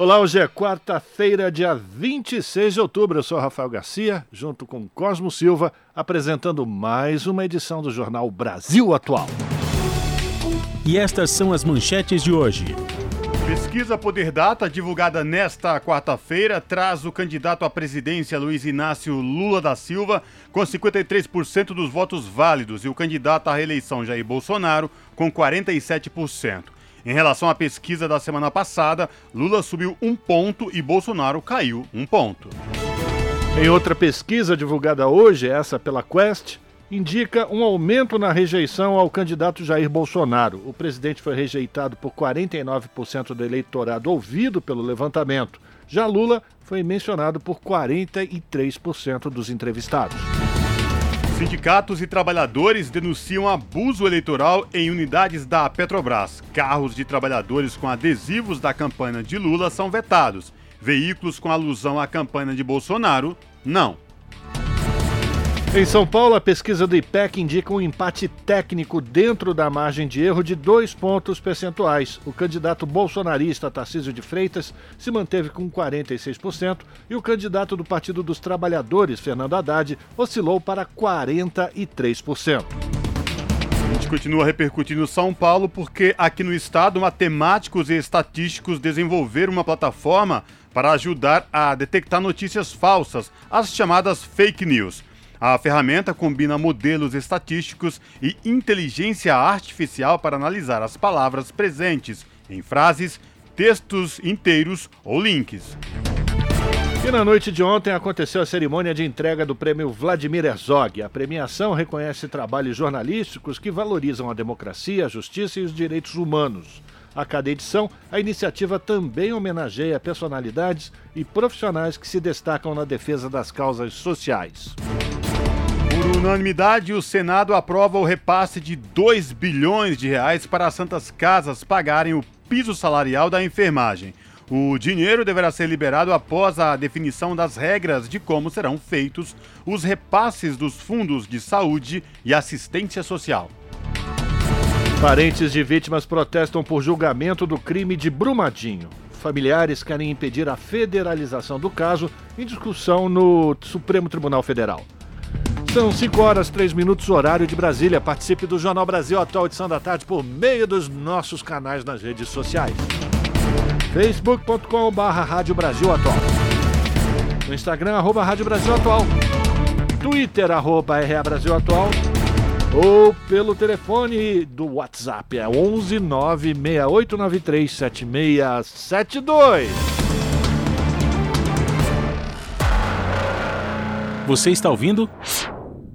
Olá, hoje é quarta-feira, dia 26 de outubro. Eu sou Rafael Garcia, junto com Cosmo Silva, apresentando mais uma edição do jornal Brasil Atual. E estas são as manchetes de hoje. Pesquisa Poder Data, divulgada nesta quarta-feira, traz o candidato à presidência Luiz Inácio Lula da Silva com 53% dos votos válidos e o candidato à reeleição Jair Bolsonaro com 47%. Em relação à pesquisa da semana passada, Lula subiu um ponto e Bolsonaro caiu um ponto. Em outra pesquisa divulgada hoje, essa pela Quest, indica um aumento na rejeição ao candidato Jair Bolsonaro. O presidente foi rejeitado por 49% do eleitorado ouvido pelo levantamento. Já Lula foi mencionado por 43% dos entrevistados. Sindicatos e trabalhadores denunciam abuso eleitoral em unidades da Petrobras. Carros de trabalhadores com adesivos da campanha de Lula são vetados. Veículos com alusão à campanha de Bolsonaro, não. Em São Paulo, a pesquisa do IPEC indica um empate técnico dentro da margem de erro de dois pontos percentuais. O candidato bolsonarista Tarcísio de Freitas se manteve com 46% e o candidato do Partido dos Trabalhadores, Fernando Haddad, oscilou para 43%. A gente continua repercutindo São Paulo porque aqui no estado matemáticos e estatísticos desenvolveram uma plataforma para ajudar a detectar notícias falsas, as chamadas fake news. A ferramenta combina modelos estatísticos e inteligência artificial para analisar as palavras presentes em frases, textos inteiros ou links. E na noite de ontem aconteceu a cerimônia de entrega do prêmio Vladimir Herzog. A premiação reconhece trabalhos jornalísticos que valorizam a democracia, a justiça e os direitos humanos. A cada edição, a iniciativa também homenageia personalidades e profissionais que se destacam na defesa das causas sociais. Unanimidade, o Senado aprova o repasse de 2 bilhões de reais para as santas casas pagarem o piso salarial da enfermagem. O dinheiro deverá ser liberado após a definição das regras de como serão feitos os repasses dos fundos de saúde e assistência social. Parentes de vítimas protestam por julgamento do crime de Brumadinho. Familiares querem impedir a federalização do caso em discussão no Supremo Tribunal Federal. São 5 horas 3 minutos, horário de Brasília. Participe do Jornal Brasil Atual Edição da Tarde por meio dos nossos canais nas redes sociais. facebook.com.br Rádio Brasil Atual. No Instagram, arroba Rádio Brasil Atual. Twitter, arroba RA Brasil Atual. Ou pelo telefone do WhatsApp, é 11 96893 7672. Você está ouvindo?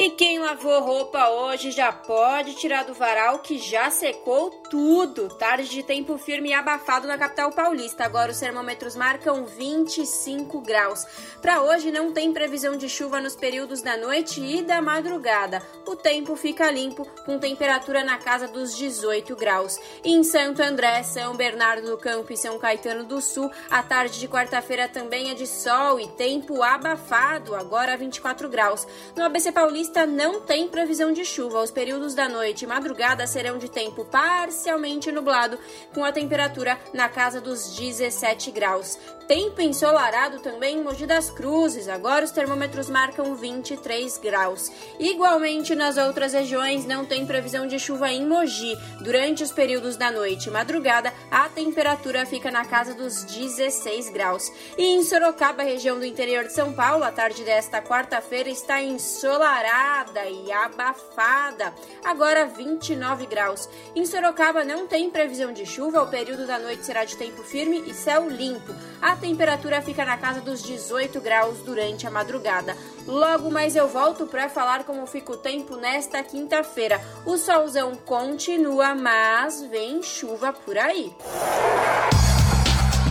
E quem lavou roupa hoje já pode tirar do varal que já secou tudo. Tarde de tempo firme e abafado na capital paulista. Agora os termômetros marcam 25 graus. Para hoje não tem previsão de chuva nos períodos da noite e da madrugada. O tempo fica limpo com temperatura na casa dos 18 graus. Em Santo André, São Bernardo do Campo e São Caetano do Sul, a tarde de quarta-feira também é de sol e tempo abafado, agora 24 graus. No ABC Paulista não tem previsão de chuva. Os períodos da noite e madrugada serão de tempo parcialmente nublado, com a temperatura na casa dos 17 graus. Tempo ensolarado também em Mogi das Cruzes. Agora os termômetros marcam 23 graus. Igualmente nas outras regiões não tem previsão de chuva em Mogi. Durante os períodos da noite e madrugada, a temperatura fica na casa dos 16 graus. E em Sorocaba, região do interior de São Paulo, a tarde desta quarta-feira está ensolarada gelada e abafada. Agora 29 graus. Em Sorocaba não tem previsão de chuva, o período da noite será de tempo firme e céu limpo. A temperatura fica na casa dos 18 graus durante a madrugada. Logo mais eu volto para falar como fica o tempo nesta quinta-feira. O solzão continua, mas vem chuva por aí.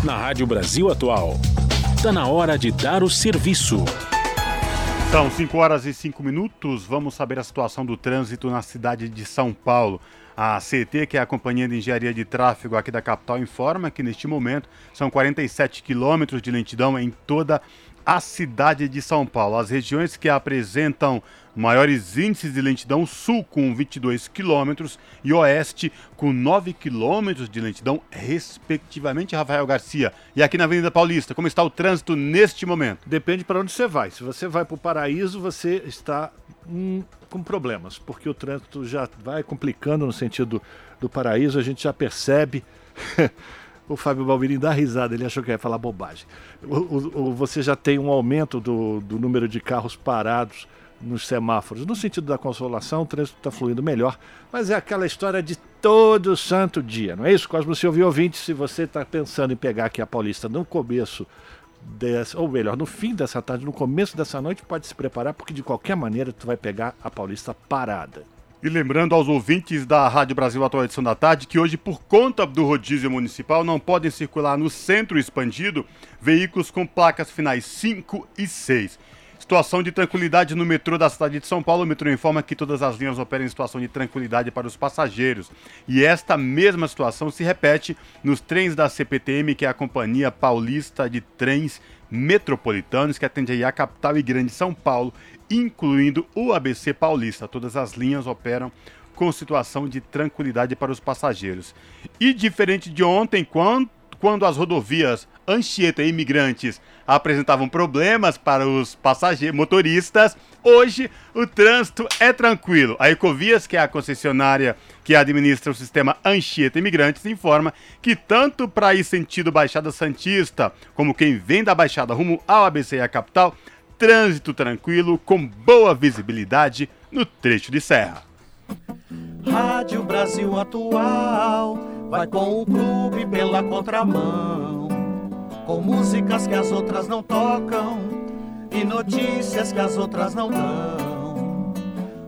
Na Rádio Brasil Atual, está na hora de dar o serviço. São 5 horas e 5 minutos. Vamos saber a situação do trânsito na cidade de São Paulo. A CT, que é a Companhia de Engenharia de Tráfego aqui da capital, informa que neste momento são 47 quilômetros de lentidão em toda a cidade de São Paulo. As regiões que apresentam maiores índices de lentidão, sul com 22 quilômetros e oeste com 9 quilômetros de lentidão, respectivamente, Rafael Garcia. E aqui na Avenida Paulista, como está o trânsito neste momento? Depende para onde você vai. Se você vai para o Paraíso, você está hum, com problemas, porque o trânsito já vai complicando no sentido do Paraíso, a gente já percebe. o Fábio Balbirini dá risada, ele achou que ia falar bobagem. O, o, o, você já tem um aumento do, do número de carros parados nos semáforos. No sentido da consolação, o trânsito está fluindo melhor, mas é aquela história de todo santo dia, não é isso, Cosmo? Se ouvir ouvinte, se você está pensando em pegar aqui a Paulista no começo, ou melhor, no fim dessa tarde, no começo dessa noite, pode se preparar, porque de qualquer maneira tu vai pegar a Paulista parada. E lembrando aos ouvintes da Rádio Brasil Atual Edição da Tarde que hoje, por conta do rodízio municipal, não podem circular no centro expandido veículos com placas finais 5 e 6. Situação de tranquilidade no metrô da cidade de São Paulo. O metrô informa que todas as linhas operam em situação de tranquilidade para os passageiros. E esta mesma situação se repete nos trens da CPTM, que é a Companhia Paulista de Trens Metropolitanos, que atende aí a capital e grande São Paulo, incluindo o ABC Paulista. Todas as linhas operam com situação de tranquilidade para os passageiros. E diferente de ontem, quando as rodovias Anchieta e Imigrantes apresentavam problemas para os passageiros, motoristas, hoje o trânsito é tranquilo. A Ecovias, que é a concessionária que administra o sistema Anchieta Imigrantes, informa que tanto para ir sentido Baixada Santista, como quem vem da Baixada rumo ao ABC e a capital, trânsito tranquilo com boa visibilidade no trecho de serra. Rádio Brasil Atual vai com o clube pela contramão, com músicas que as outras não tocam e notícias que as outras não dão.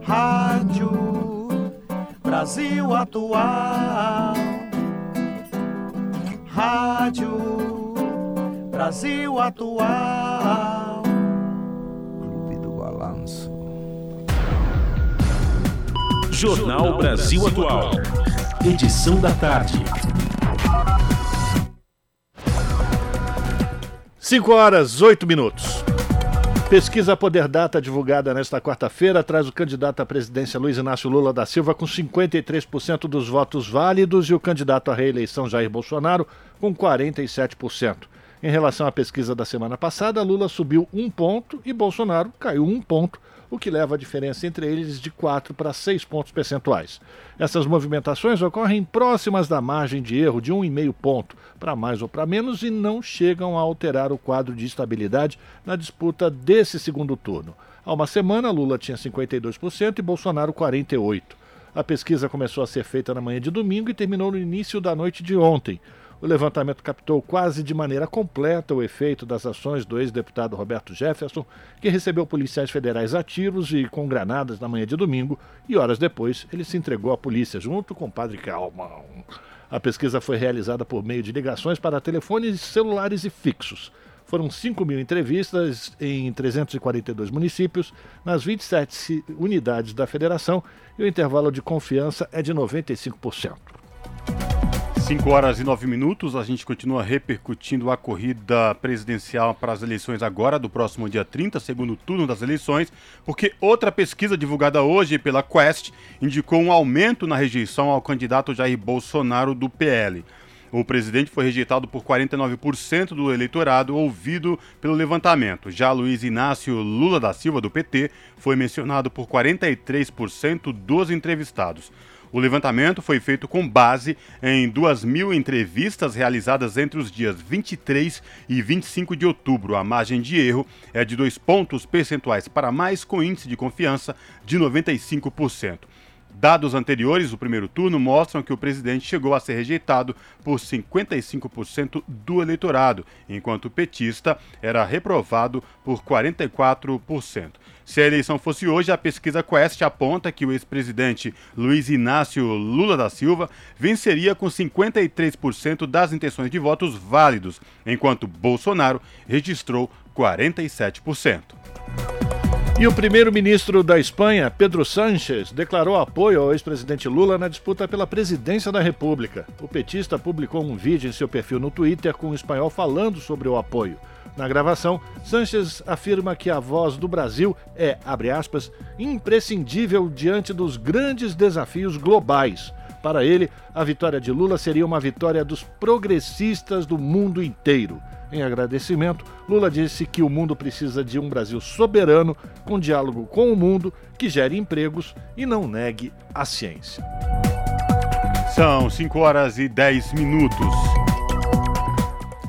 Rádio Brasil Atual. Rádio Brasil Atual. Jornal Brasil Atual. Edição da tarde. 5 horas, 8 minutos. Pesquisa Poder Data divulgada nesta quarta-feira traz o candidato à presidência Luiz Inácio Lula da Silva com 53% dos votos válidos e o candidato à reeleição Jair Bolsonaro com 47%. Em relação à pesquisa da semana passada, Lula subiu um ponto e Bolsonaro caiu um ponto o que leva a diferença entre eles de 4 para 6 pontos percentuais. Essas movimentações ocorrem próximas da margem de erro de 1,5 ponto, para mais ou para menos, e não chegam a alterar o quadro de estabilidade na disputa desse segundo turno. Há uma semana, Lula tinha 52% e Bolsonaro 48%. A pesquisa começou a ser feita na manhã de domingo e terminou no início da noite de ontem. O levantamento captou quase de maneira completa o efeito das ações do ex-deputado Roberto Jefferson, que recebeu policiais federais a tiros e com granadas na manhã de domingo, e horas depois ele se entregou à polícia junto com o padre Calmão. A pesquisa foi realizada por meio de ligações para telefones celulares e fixos. Foram 5 mil entrevistas em 342 municípios, nas 27 unidades da federação, e o intervalo de confiança é de 95%. 5 horas e 9 minutos, a gente continua repercutindo a corrida presidencial para as eleições agora, do próximo dia 30, segundo turno das eleições, porque outra pesquisa divulgada hoje pela Quest indicou um aumento na rejeição ao candidato Jair Bolsonaro do PL. O presidente foi rejeitado por 49% do eleitorado ouvido pelo levantamento. Já Luiz Inácio Lula da Silva, do PT, foi mencionado por 43% dos entrevistados. O levantamento foi feito com base em 2 mil entrevistas realizadas entre os dias 23 e 25 de outubro. A margem de erro é de dois pontos percentuais para mais, com índice de confiança de 95%. Dados anteriores do primeiro turno mostram que o presidente chegou a ser rejeitado por 55% do eleitorado, enquanto o petista era reprovado por 44%. Se a eleição fosse hoje, a pesquisa Quest aponta que o ex-presidente Luiz Inácio Lula da Silva venceria com 53% das intenções de votos válidos, enquanto Bolsonaro registrou 47%. E o primeiro-ministro da Espanha, Pedro Sánchez, declarou apoio ao ex-presidente Lula na disputa pela presidência da República. O petista publicou um vídeo em seu perfil no Twitter com um espanhol falando sobre o apoio. Na gravação, Sánchez afirma que a voz do Brasil é, abre aspas, imprescindível diante dos grandes desafios globais. Para ele, a vitória de Lula seria uma vitória dos progressistas do mundo inteiro. Em agradecimento, Lula disse que o mundo precisa de um Brasil soberano, com diálogo com o mundo, que gere empregos e não negue a ciência. São 5 horas e 10 minutos.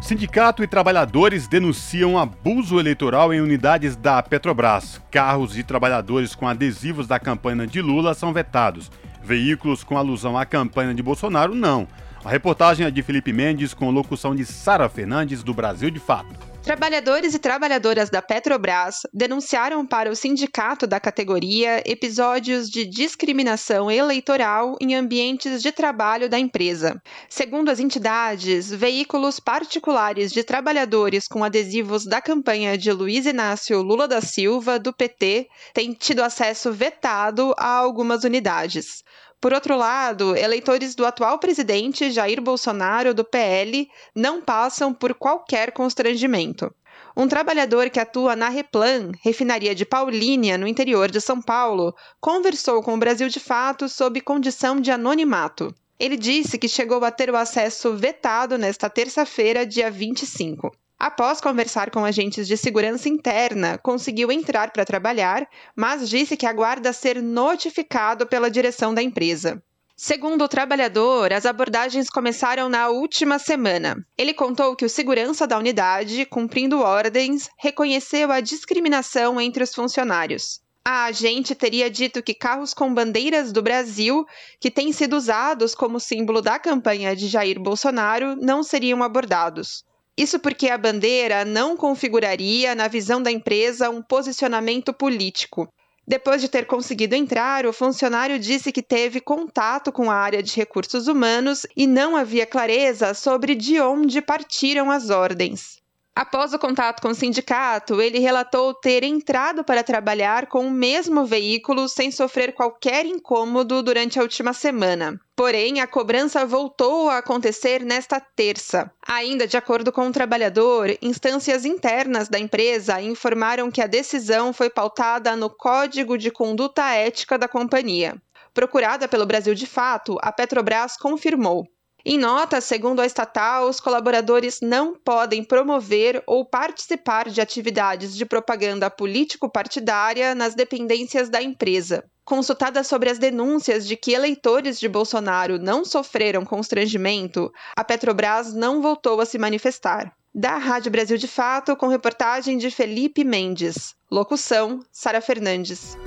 Sindicato e trabalhadores denunciam abuso eleitoral em unidades da Petrobras. Carros de trabalhadores com adesivos da campanha de Lula são vetados. Veículos com alusão à campanha de Bolsonaro, não. A reportagem é de Felipe Mendes com locução de Sara Fernandes do Brasil de Fato. Trabalhadores e trabalhadoras da Petrobras denunciaram para o sindicato da categoria episódios de discriminação eleitoral em ambientes de trabalho da empresa. Segundo as entidades, veículos particulares de trabalhadores com adesivos da campanha de Luiz Inácio Lula da Silva, do PT, têm tido acesso vetado a algumas unidades. Por outro lado, eleitores do atual presidente Jair Bolsonaro, do PL, não passam por qualquer constrangimento. Um trabalhador que atua na Replan, refinaria de Paulínia, no interior de São Paulo, conversou com o Brasil de Fato sob condição de anonimato. Ele disse que chegou a ter o acesso vetado nesta terça-feira, dia 25. Após conversar com agentes de segurança interna, conseguiu entrar para trabalhar, mas disse que aguarda ser notificado pela direção da empresa. Segundo o trabalhador, as abordagens começaram na última semana. Ele contou que o segurança da unidade, cumprindo ordens, reconheceu a discriminação entre os funcionários. A agente teria dito que carros com bandeiras do Brasil, que têm sido usados como símbolo da campanha de Jair Bolsonaro, não seriam abordados. Isso porque a bandeira não configuraria, na visão da empresa, um posicionamento político. Depois de ter conseguido entrar, o funcionário disse que teve contato com a área de recursos humanos e não havia clareza sobre de onde partiram as ordens. Após o contato com o sindicato, ele relatou ter entrado para trabalhar com o mesmo veículo sem sofrer qualquer incômodo durante a última semana. Porém, a cobrança voltou a acontecer nesta terça. Ainda de acordo com o trabalhador, instâncias internas da empresa informaram que a decisão foi pautada no Código de Conduta Ética da companhia. Procurada pelo Brasil de Fato, a Petrobras confirmou. Em nota, segundo a estatal, os colaboradores não podem promover ou participar de atividades de propaganda político-partidária nas dependências da empresa. Consultada sobre as denúncias de que eleitores de Bolsonaro não sofreram constrangimento, a Petrobras não voltou a se manifestar. Da Rádio Brasil de Fato, com reportagem de Felipe Mendes. Locução: Sara Fernandes.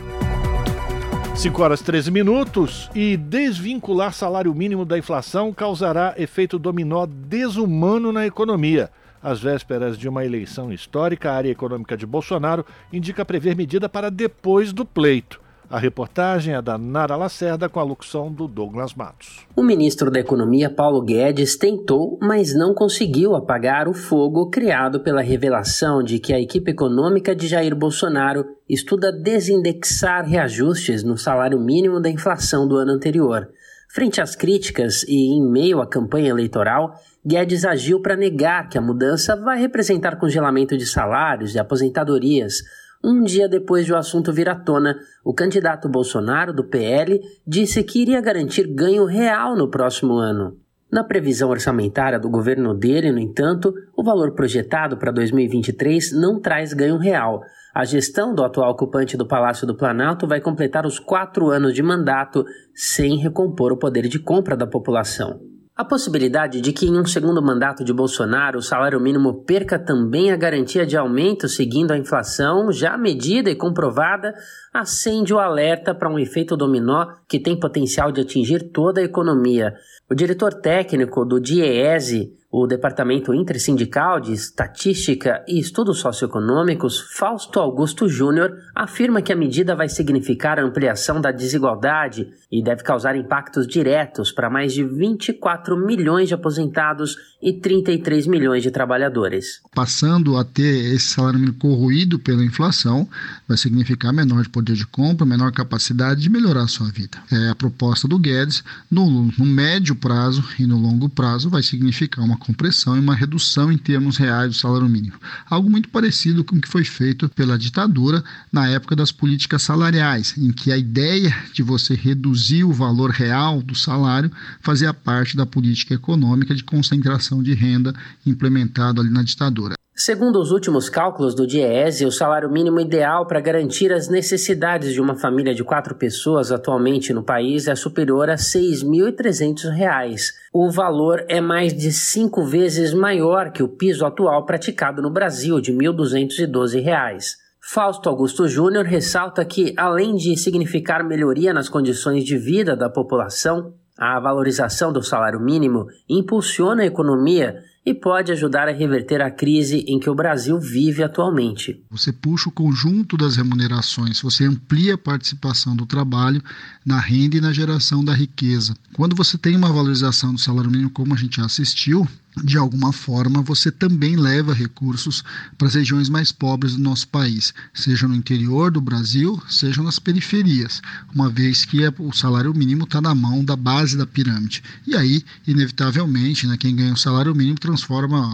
5 horas 13 minutos e desvincular salário mínimo da inflação causará efeito dominó desumano na economia. Às vésperas de uma eleição histórica, a área econômica de Bolsonaro indica prever medida para depois do pleito. A reportagem é da Nara Lacerda com a locução do Douglas Matos. O ministro da Economia, Paulo Guedes, tentou, mas não conseguiu apagar o fogo criado pela revelação de que a equipe econômica de Jair Bolsonaro estuda desindexar reajustes no salário mínimo da inflação do ano anterior. Frente às críticas e em meio à campanha eleitoral, Guedes agiu para negar que a mudança vai representar congelamento de salários e aposentadorias um dia depois de o assunto vir à tona, o candidato Bolsonaro, do PL, disse que iria garantir ganho real no próximo ano. Na previsão orçamentária do governo dele, no entanto, o valor projetado para 2023 não traz ganho real. A gestão do atual ocupante do Palácio do Planalto vai completar os quatro anos de mandato sem recompor o poder de compra da população. A possibilidade de que em um segundo mandato de Bolsonaro o salário mínimo perca também a garantia de aumento seguindo a inflação já medida e comprovada acende o alerta para um efeito dominó que tem potencial de atingir toda a economia. O diretor técnico do DIEESE, o Departamento Intersindical de Estatística e Estudos Socioeconômicos, Fausto Augusto Júnior, afirma que a medida vai significar a ampliação da desigualdade e deve causar impactos diretos para mais de 24 milhões de aposentados e 33 milhões de trabalhadores. Passando a ter esse salário corroído pela inflação, vai significar menor poder de compra, menor capacidade de melhorar a sua vida. É a proposta do Guedes, no, no médio prazo e no longo prazo, vai significar uma compressão e uma redução em termos reais do salário mínimo. Algo muito parecido com o que foi feito pela ditadura na época das políticas salariais, em que a ideia de você reduzir o valor real do salário fazia parte da política econômica de concentração de renda implementada ali na ditadura. Segundo os últimos cálculos do DIEESE, o salário mínimo ideal para garantir as necessidades de uma família de quatro pessoas atualmente no país é superior a R$ 6.300. O valor é mais de cinco vezes maior que o piso atual praticado no Brasil, de R$ 1.212. Fausto Augusto Júnior ressalta que, além de significar melhoria nas condições de vida da população, a valorização do salário mínimo impulsiona a economia e pode ajudar a reverter a crise em que o Brasil vive atualmente. Você puxa o conjunto das remunerações, você amplia a participação do trabalho na renda e na geração da riqueza. Quando você tem uma valorização do salário mínimo, como a gente já assistiu, de alguma forma você também leva recursos para as regiões mais pobres do nosso país, seja no interior do Brasil, seja nas periferias, uma vez que é, o salário mínimo está na mão da base da pirâmide. E aí, inevitavelmente, né, quem ganha o salário mínimo transforma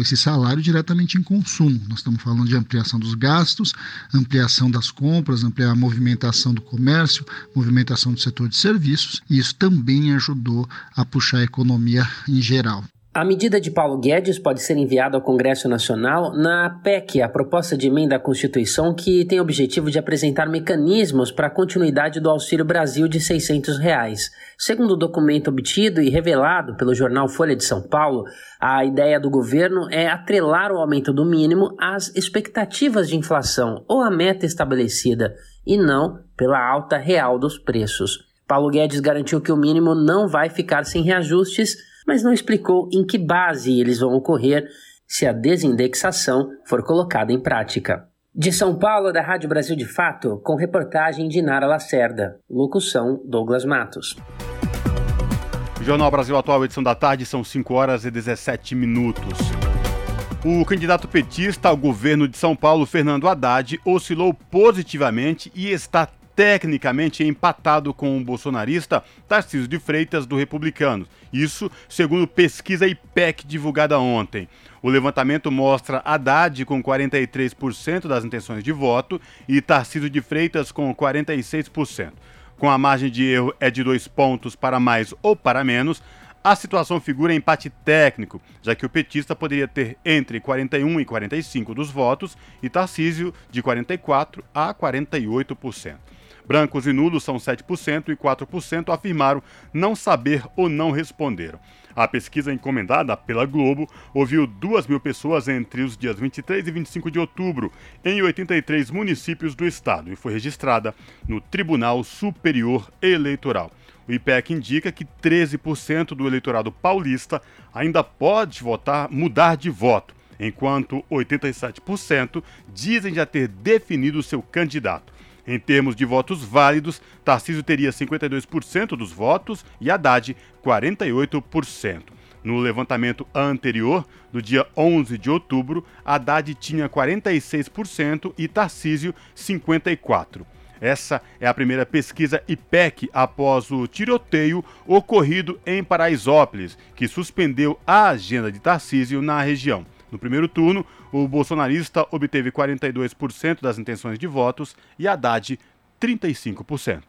esse salário diretamente em consumo. Nós estamos falando de ampliação dos gastos, ampliação das compras, ampliar a movimentação do comércio, movimentação do setor de serviços, e isso também ajudou a puxar a economia em geral. A medida de Paulo Guedes pode ser enviada ao Congresso Nacional na PEC, a proposta de emenda à Constituição que tem o objetivo de apresentar mecanismos para a continuidade do Auxílio Brasil de 600 reais. Segundo o documento obtido e revelado pelo jornal Folha de São Paulo, a ideia do governo é atrelar o aumento do mínimo às expectativas de inflação ou à meta estabelecida, e não pela alta real dos preços. Paulo Guedes garantiu que o mínimo não vai ficar sem reajustes mas não explicou em que base eles vão ocorrer se a desindexação for colocada em prática. De São Paulo, da Rádio Brasil de Fato, com reportagem de Nara Lacerda. Locução Douglas Matos. Jornal Brasil Atual, edição da tarde, são 5 horas e 17 minutos. O candidato petista ao governo de São Paulo, Fernando Haddad, oscilou positivamente e está tecnicamente empatado com o bolsonarista Tarcísio de Freitas do Republicanos. Isso segundo pesquisa IPEC divulgada ontem. O levantamento mostra Haddad com 43% das intenções de voto e Tarcísio de Freitas com 46%. Com a margem de erro é de dois pontos para mais ou para menos, a situação figura em empate técnico, já que o petista poderia ter entre 41 e 45 dos votos e Tarcísio de 44 a 48%. Brancos e nulos são 7% e 4% afirmaram não saber ou não responderam. A pesquisa encomendada pela Globo ouviu 2 mil pessoas entre os dias 23 e 25 de outubro em 83 municípios do estado e foi registrada no Tribunal Superior Eleitoral. O IPEC indica que 13% do eleitorado paulista ainda pode votar, mudar de voto, enquanto 87% dizem já ter definido seu candidato. Em termos de votos válidos, Tarcísio teria 52% dos votos e Haddad 48%. No levantamento anterior, do dia 11 de outubro, Haddad tinha 46% e Tarcísio 54%. Essa é a primeira pesquisa IPEC após o tiroteio ocorrido em Paraisópolis, que suspendeu a agenda de Tarcísio na região. No primeiro turno, o bolsonarista obteve 42% das intenções de votos e Haddad 35%.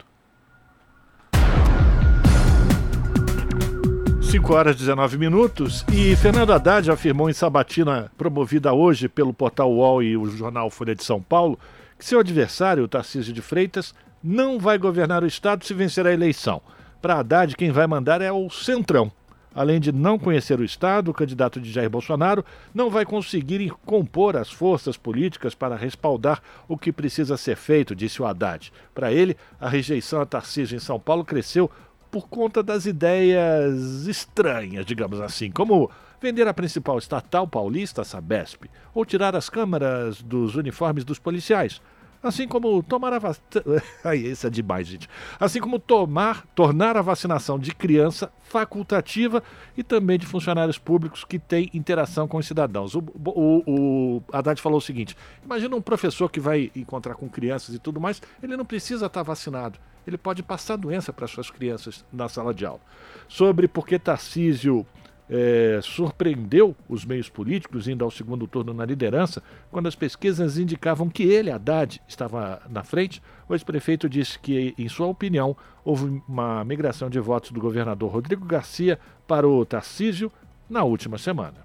5 horas e 19 minutos e Fernando Haddad afirmou em sabatina promovida hoje pelo portal UOL e o jornal Folha de São Paulo que seu adversário, Tarcísio de Freitas, não vai governar o Estado se vencer a eleição. Para Haddad, quem vai mandar é o Centrão. Além de não conhecer o Estado, o candidato de Jair Bolsonaro não vai conseguir compor as forças políticas para respaldar o que precisa ser feito, disse o Haddad. Para ele, a rejeição a Tarcísio em São Paulo cresceu por conta das ideias estranhas, digamos assim, como vender a principal estatal paulista, a Sabesp, ou tirar as câmaras dos uniformes dos policiais. Assim como tomar a vacina. Aí, isso é demais, gente. Assim como tomar, tornar a vacinação de criança facultativa e também de funcionários públicos que têm interação com os cidadãos. O, o, o Haddad falou o seguinte: imagina um professor que vai encontrar com crianças e tudo mais, ele não precisa estar vacinado ele pode passar doença para suas crianças na sala de aula. Sobre por que Tarcísio é, surpreendeu os meios políticos indo ao segundo turno na liderança, quando as pesquisas indicavam que ele, Haddad, estava na frente, o ex-prefeito disse que, em sua opinião, houve uma migração de votos do governador Rodrigo Garcia para o Tarcísio na última semana.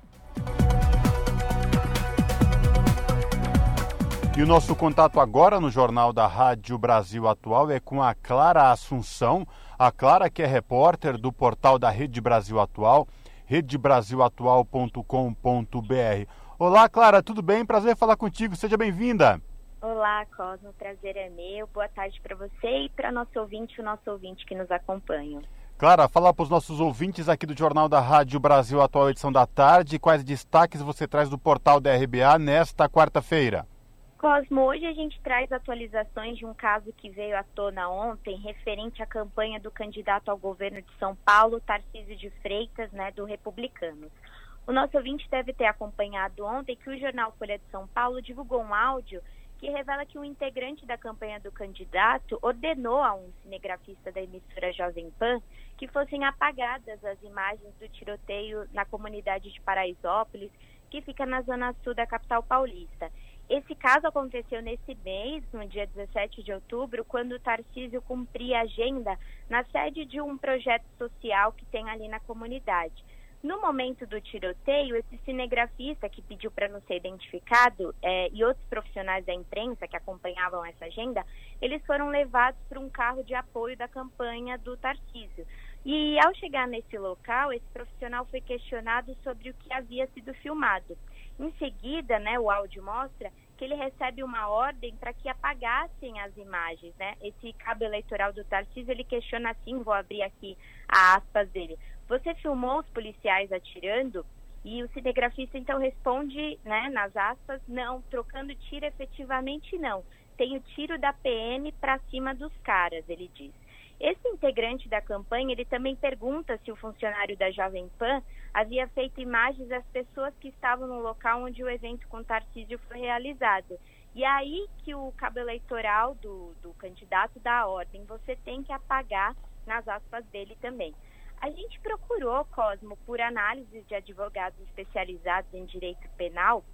E o nosso contato agora no Jornal da Rádio Brasil Atual é com a Clara Assunção. A Clara, que é repórter do portal da Rede Brasil Atual, redebrasilatual.com.br. Olá, Clara, tudo bem? Prazer falar contigo. Seja bem-vinda. Olá, Cosmo. Prazer é meu. Boa tarde para você e para nosso ouvinte, o nosso ouvinte que nos acompanha. Clara, fala para os nossos ouvintes aqui do Jornal da Rádio Brasil Atual, edição da tarde, quais destaques você traz do portal da RBA nesta quarta-feira. Cosmo, hoje a gente traz atualizações de um caso que veio à tona ontem, referente à campanha do candidato ao governo de São Paulo, Tarcísio de Freitas, né, do Republicanos. O nosso ouvinte deve ter acompanhado ontem que o jornal Folha de São Paulo divulgou um áudio que revela que um integrante da campanha do candidato ordenou a um cinegrafista da emissora Jovem Pan que fossem apagadas as imagens do tiroteio na comunidade de Paraisópolis, que fica na zona sul da capital paulista. Esse caso aconteceu nesse mês, no dia 17 de outubro, quando o Tarcísio cumpria agenda na sede de um projeto social que tem ali na comunidade. No momento do tiroteio, esse cinegrafista que pediu para não ser identificado é, e outros profissionais da imprensa que acompanhavam essa agenda, eles foram levados para um carro de apoio da campanha do Tarcísio. E ao chegar nesse local, esse profissional foi questionado sobre o que havia sido filmado. Em seguida, né, o áudio mostra que ele recebe uma ordem para que apagassem as imagens, né? Esse cabo eleitoral do Tarcísio, ele questiona assim, vou abrir aqui a aspas dele. Você filmou os policiais atirando? E o cinegrafista então responde, né, nas aspas, não, trocando tiro efetivamente não. Tem o tiro da PM para cima dos caras, ele diz. Esse integrante da campanha, ele também pergunta se o funcionário da Jovem Pan havia feito imagens das pessoas que estavam no local onde o evento com Tarcísio foi realizado. E aí que o cabo eleitoral do, do candidato dá a ordem, você tem que apagar nas aspas dele também. A gente procurou, Cosmo, por análises de advogados especializados em direito penal,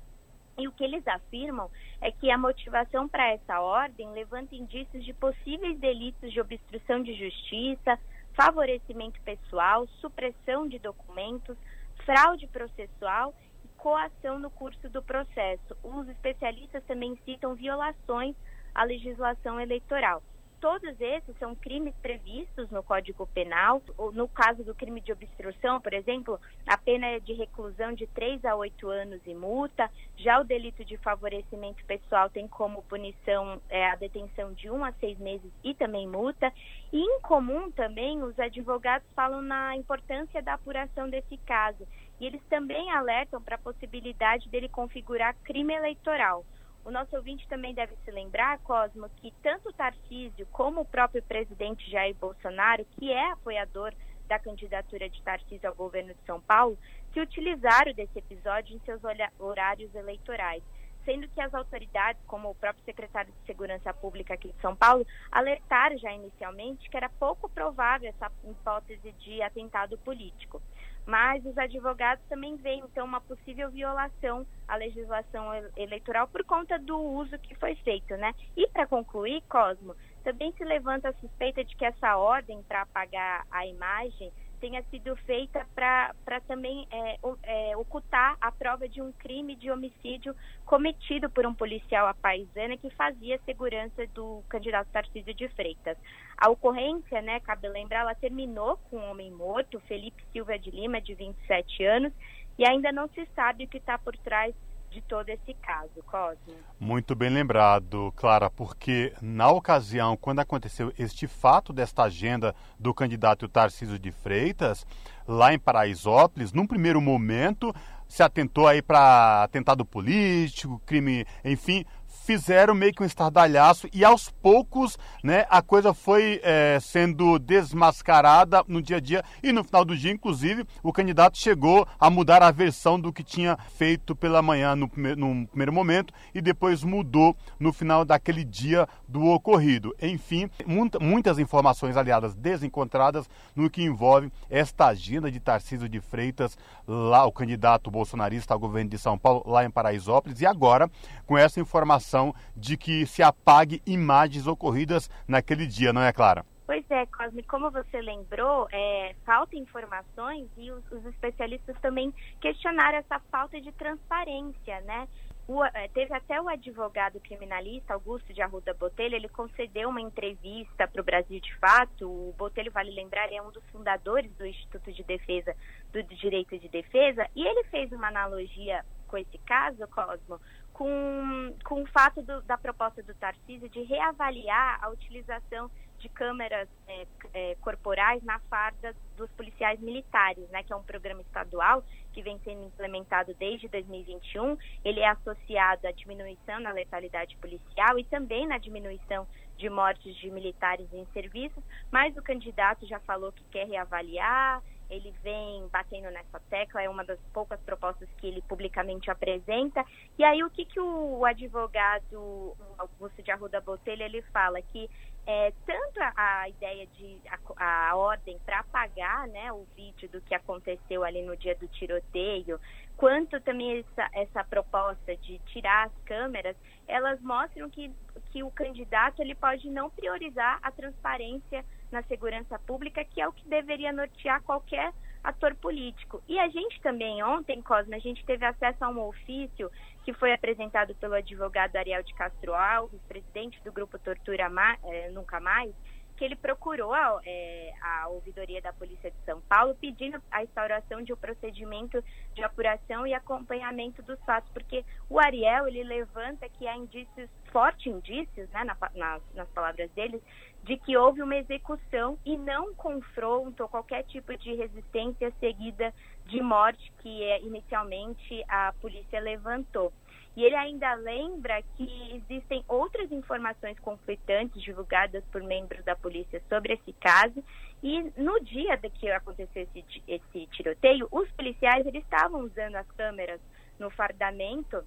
e o que eles afirmam é que a motivação para essa ordem levanta indícios de possíveis delitos de obstrução de justiça, favorecimento pessoal, supressão de documentos, fraude processual e coação no curso do processo. Os especialistas também citam violações à legislação eleitoral todos esses são crimes previstos no Código Penal. No caso do crime de obstrução, por exemplo, a pena é de reclusão de 3 a 8 anos e multa. Já o delito de favorecimento pessoal tem como punição é, a detenção de 1 a 6 meses e também multa. E em comum também, os advogados falam na importância da apuração desse caso. E eles também alertam para a possibilidade dele configurar crime eleitoral. O nosso ouvinte também deve se lembrar, Cosmo, que tanto Tarcísio como o próprio presidente Jair Bolsonaro, que é apoiador da candidatura de Tarcísio ao governo de São Paulo, se utilizaram desse episódio em seus horários eleitorais sendo que as autoridades, como o próprio secretário de Segurança Pública aqui de São Paulo, alertaram já inicialmente que era pouco provável essa hipótese de atentado político. Mas os advogados também veem, então, uma possível violação à legislação eleitoral por conta do uso que foi feito, né? E para concluir, Cosmo, também se levanta a suspeita de que essa ordem para apagar a imagem tenha sido feita para também é, é, ocultar a prova de um crime de homicídio cometido por um policial apaisana que fazia segurança do candidato Tarcísio de Freitas. A ocorrência, né, cabe lembrar, ela terminou com um homem morto, Felipe Silva de Lima, de 27 anos, e ainda não se sabe o que está por trás de todo esse caso, Cosme. Muito bem lembrado, Clara, porque na ocasião, quando aconteceu este fato desta agenda do candidato Tarcísio de Freitas, lá em Paraisópolis, num primeiro momento, se atentou aí para atentado político, crime, enfim, fizeram meio que um estardalhaço e aos poucos né, a coisa foi é, sendo desmascarada no dia a dia e no final do dia, inclusive, o candidato chegou a mudar a versão do que tinha feito pela manhã no, no primeiro momento e depois mudou no final daquele dia do ocorrido. Enfim, muita, muitas informações aliadas desencontradas no que envolve esta agenda de Tarcísio de Freitas, lá o candidato bolsonarista ao governo de São Paulo, lá em Paraisópolis, e agora com essa informação de que se apague imagens ocorridas naquele dia, não é, Clara? Pois é, Cosme, como você lembrou, é, falta informações e os, os, especialistas também questionaram essa falta de transparência, né? O, é, teve até o advogado criminalista Augusto de Arruda Botelho, ele concedeu uma entrevista para o Brasil de Fato. O Botelho, vale lembrar, é um dos fundadores do Instituto de Defesa do Direito de Defesa, e ele fez uma analogia com esse caso, Cosmo, com, com o fato do, da proposta do Tarcísio de reavaliar a utilização de câmeras é, é, corporais na farda dos policiais militares, né, que é um programa estadual que vem sendo implementado desde 2021. Ele é associado à diminuição na letalidade policial e também na diminuição de mortes de militares em serviços, mas o candidato já falou que quer reavaliar, ele vem batendo nessa tecla, é uma das poucas propostas que ele publicamente apresenta. E aí o que, que o advogado Augusto de Arruda Botelho ele fala que é, tanto a, a ideia de a, a ordem para apagar né, o vídeo do que aconteceu ali no dia do tiroteio, quanto também essa, essa proposta de tirar as câmeras, elas mostram que, que o candidato ele pode não priorizar a transparência na segurança pública, que é o que deveria nortear qualquer ator político. E a gente também, ontem, Cosme, a gente teve acesso a um ofício que foi apresentado pelo advogado Ariel de Castro Alves, presidente do grupo Tortura eh, Nunca Mais, que ele procurou a, é, a ouvidoria da Polícia de São Paulo pedindo a instauração de um procedimento de apuração e acompanhamento dos fatos, porque o Ariel ele levanta que há indícios, fortes indícios, né, na, nas, nas palavras dele, de que houve uma execução e não confronto ou qualquer tipo de resistência seguida de morte que é, inicialmente a polícia levantou. E ele ainda lembra que existem outras informações conflitantes divulgadas por membros da polícia sobre esse caso. E no dia de que aconteceu esse, esse tiroteio, os policiais eles estavam usando as câmeras no fardamento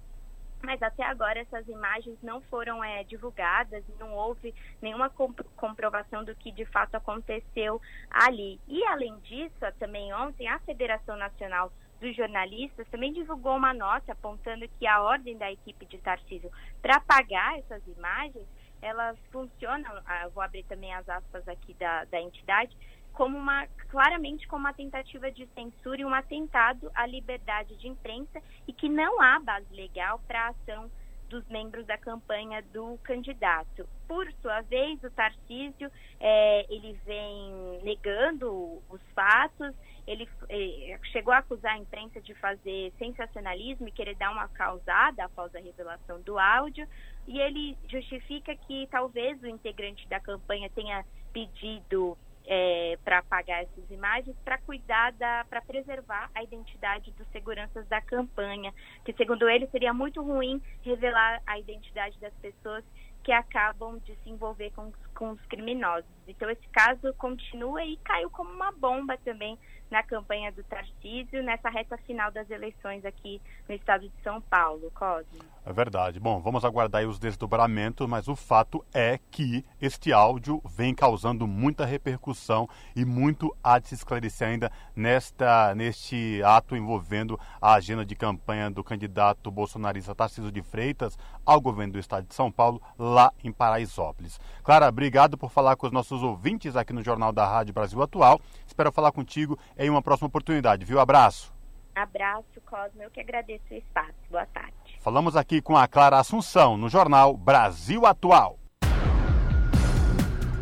mas até agora essas imagens não foram é, divulgadas, não houve nenhuma comprovação do que de fato aconteceu ali. E além disso, também ontem a Federação Nacional dos jornalistas também divulgou uma nota apontando que a ordem da equipe de Tarcísio para apagar essas imagens, elas funcionam, ah, vou abrir também as aspas aqui da, da entidade, como uma claramente como uma tentativa de censura e um atentado à liberdade de imprensa e que não há base legal para a ação dos membros da campanha do candidato. Por sua vez, o Tarcísio é, ele vem negando os fatos ele eh, chegou a acusar a imprensa de fazer sensacionalismo e querer dar uma causada após a revelação do áudio, e ele justifica que talvez o integrante da campanha tenha pedido é, para apagar essas imagens para cuidar da para preservar a identidade dos seguranças da campanha que segundo ele seria muito ruim revelar a identidade das pessoas que acabam de se envolver com, com os criminosos então esse caso continua e caiu como uma bomba também na campanha do Tarcísio, nessa reta final das eleições aqui no estado de São Paulo, Cosme. É verdade. Bom, vamos aguardar os desdobramentos, mas o fato é que este áudio vem causando muita repercussão e muito há de se esclarecer ainda nesta, neste ato envolvendo a agenda de campanha do candidato bolsonarista Tarcísio de Freitas ao governo do estado de São Paulo, lá lá em Paraisópolis. Clara, obrigado por falar com os nossos ouvintes aqui no Jornal da Rádio Brasil Atual. Espero falar contigo em uma próxima oportunidade, viu? Abraço. Abraço, Cosmo. Eu que agradeço o espaço. Boa tarde. Falamos aqui com a Clara Assunção no Jornal Brasil Atual.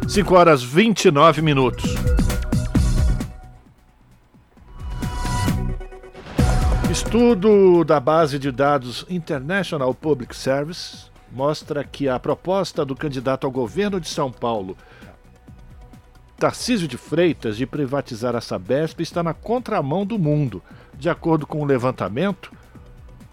5 horas 29 minutos. Estudo da base de dados International Public Service mostra que a proposta do candidato ao governo de São Paulo, Tarcísio de Freitas, de privatizar a Sabesp está na contramão do mundo. De acordo com o um levantamento,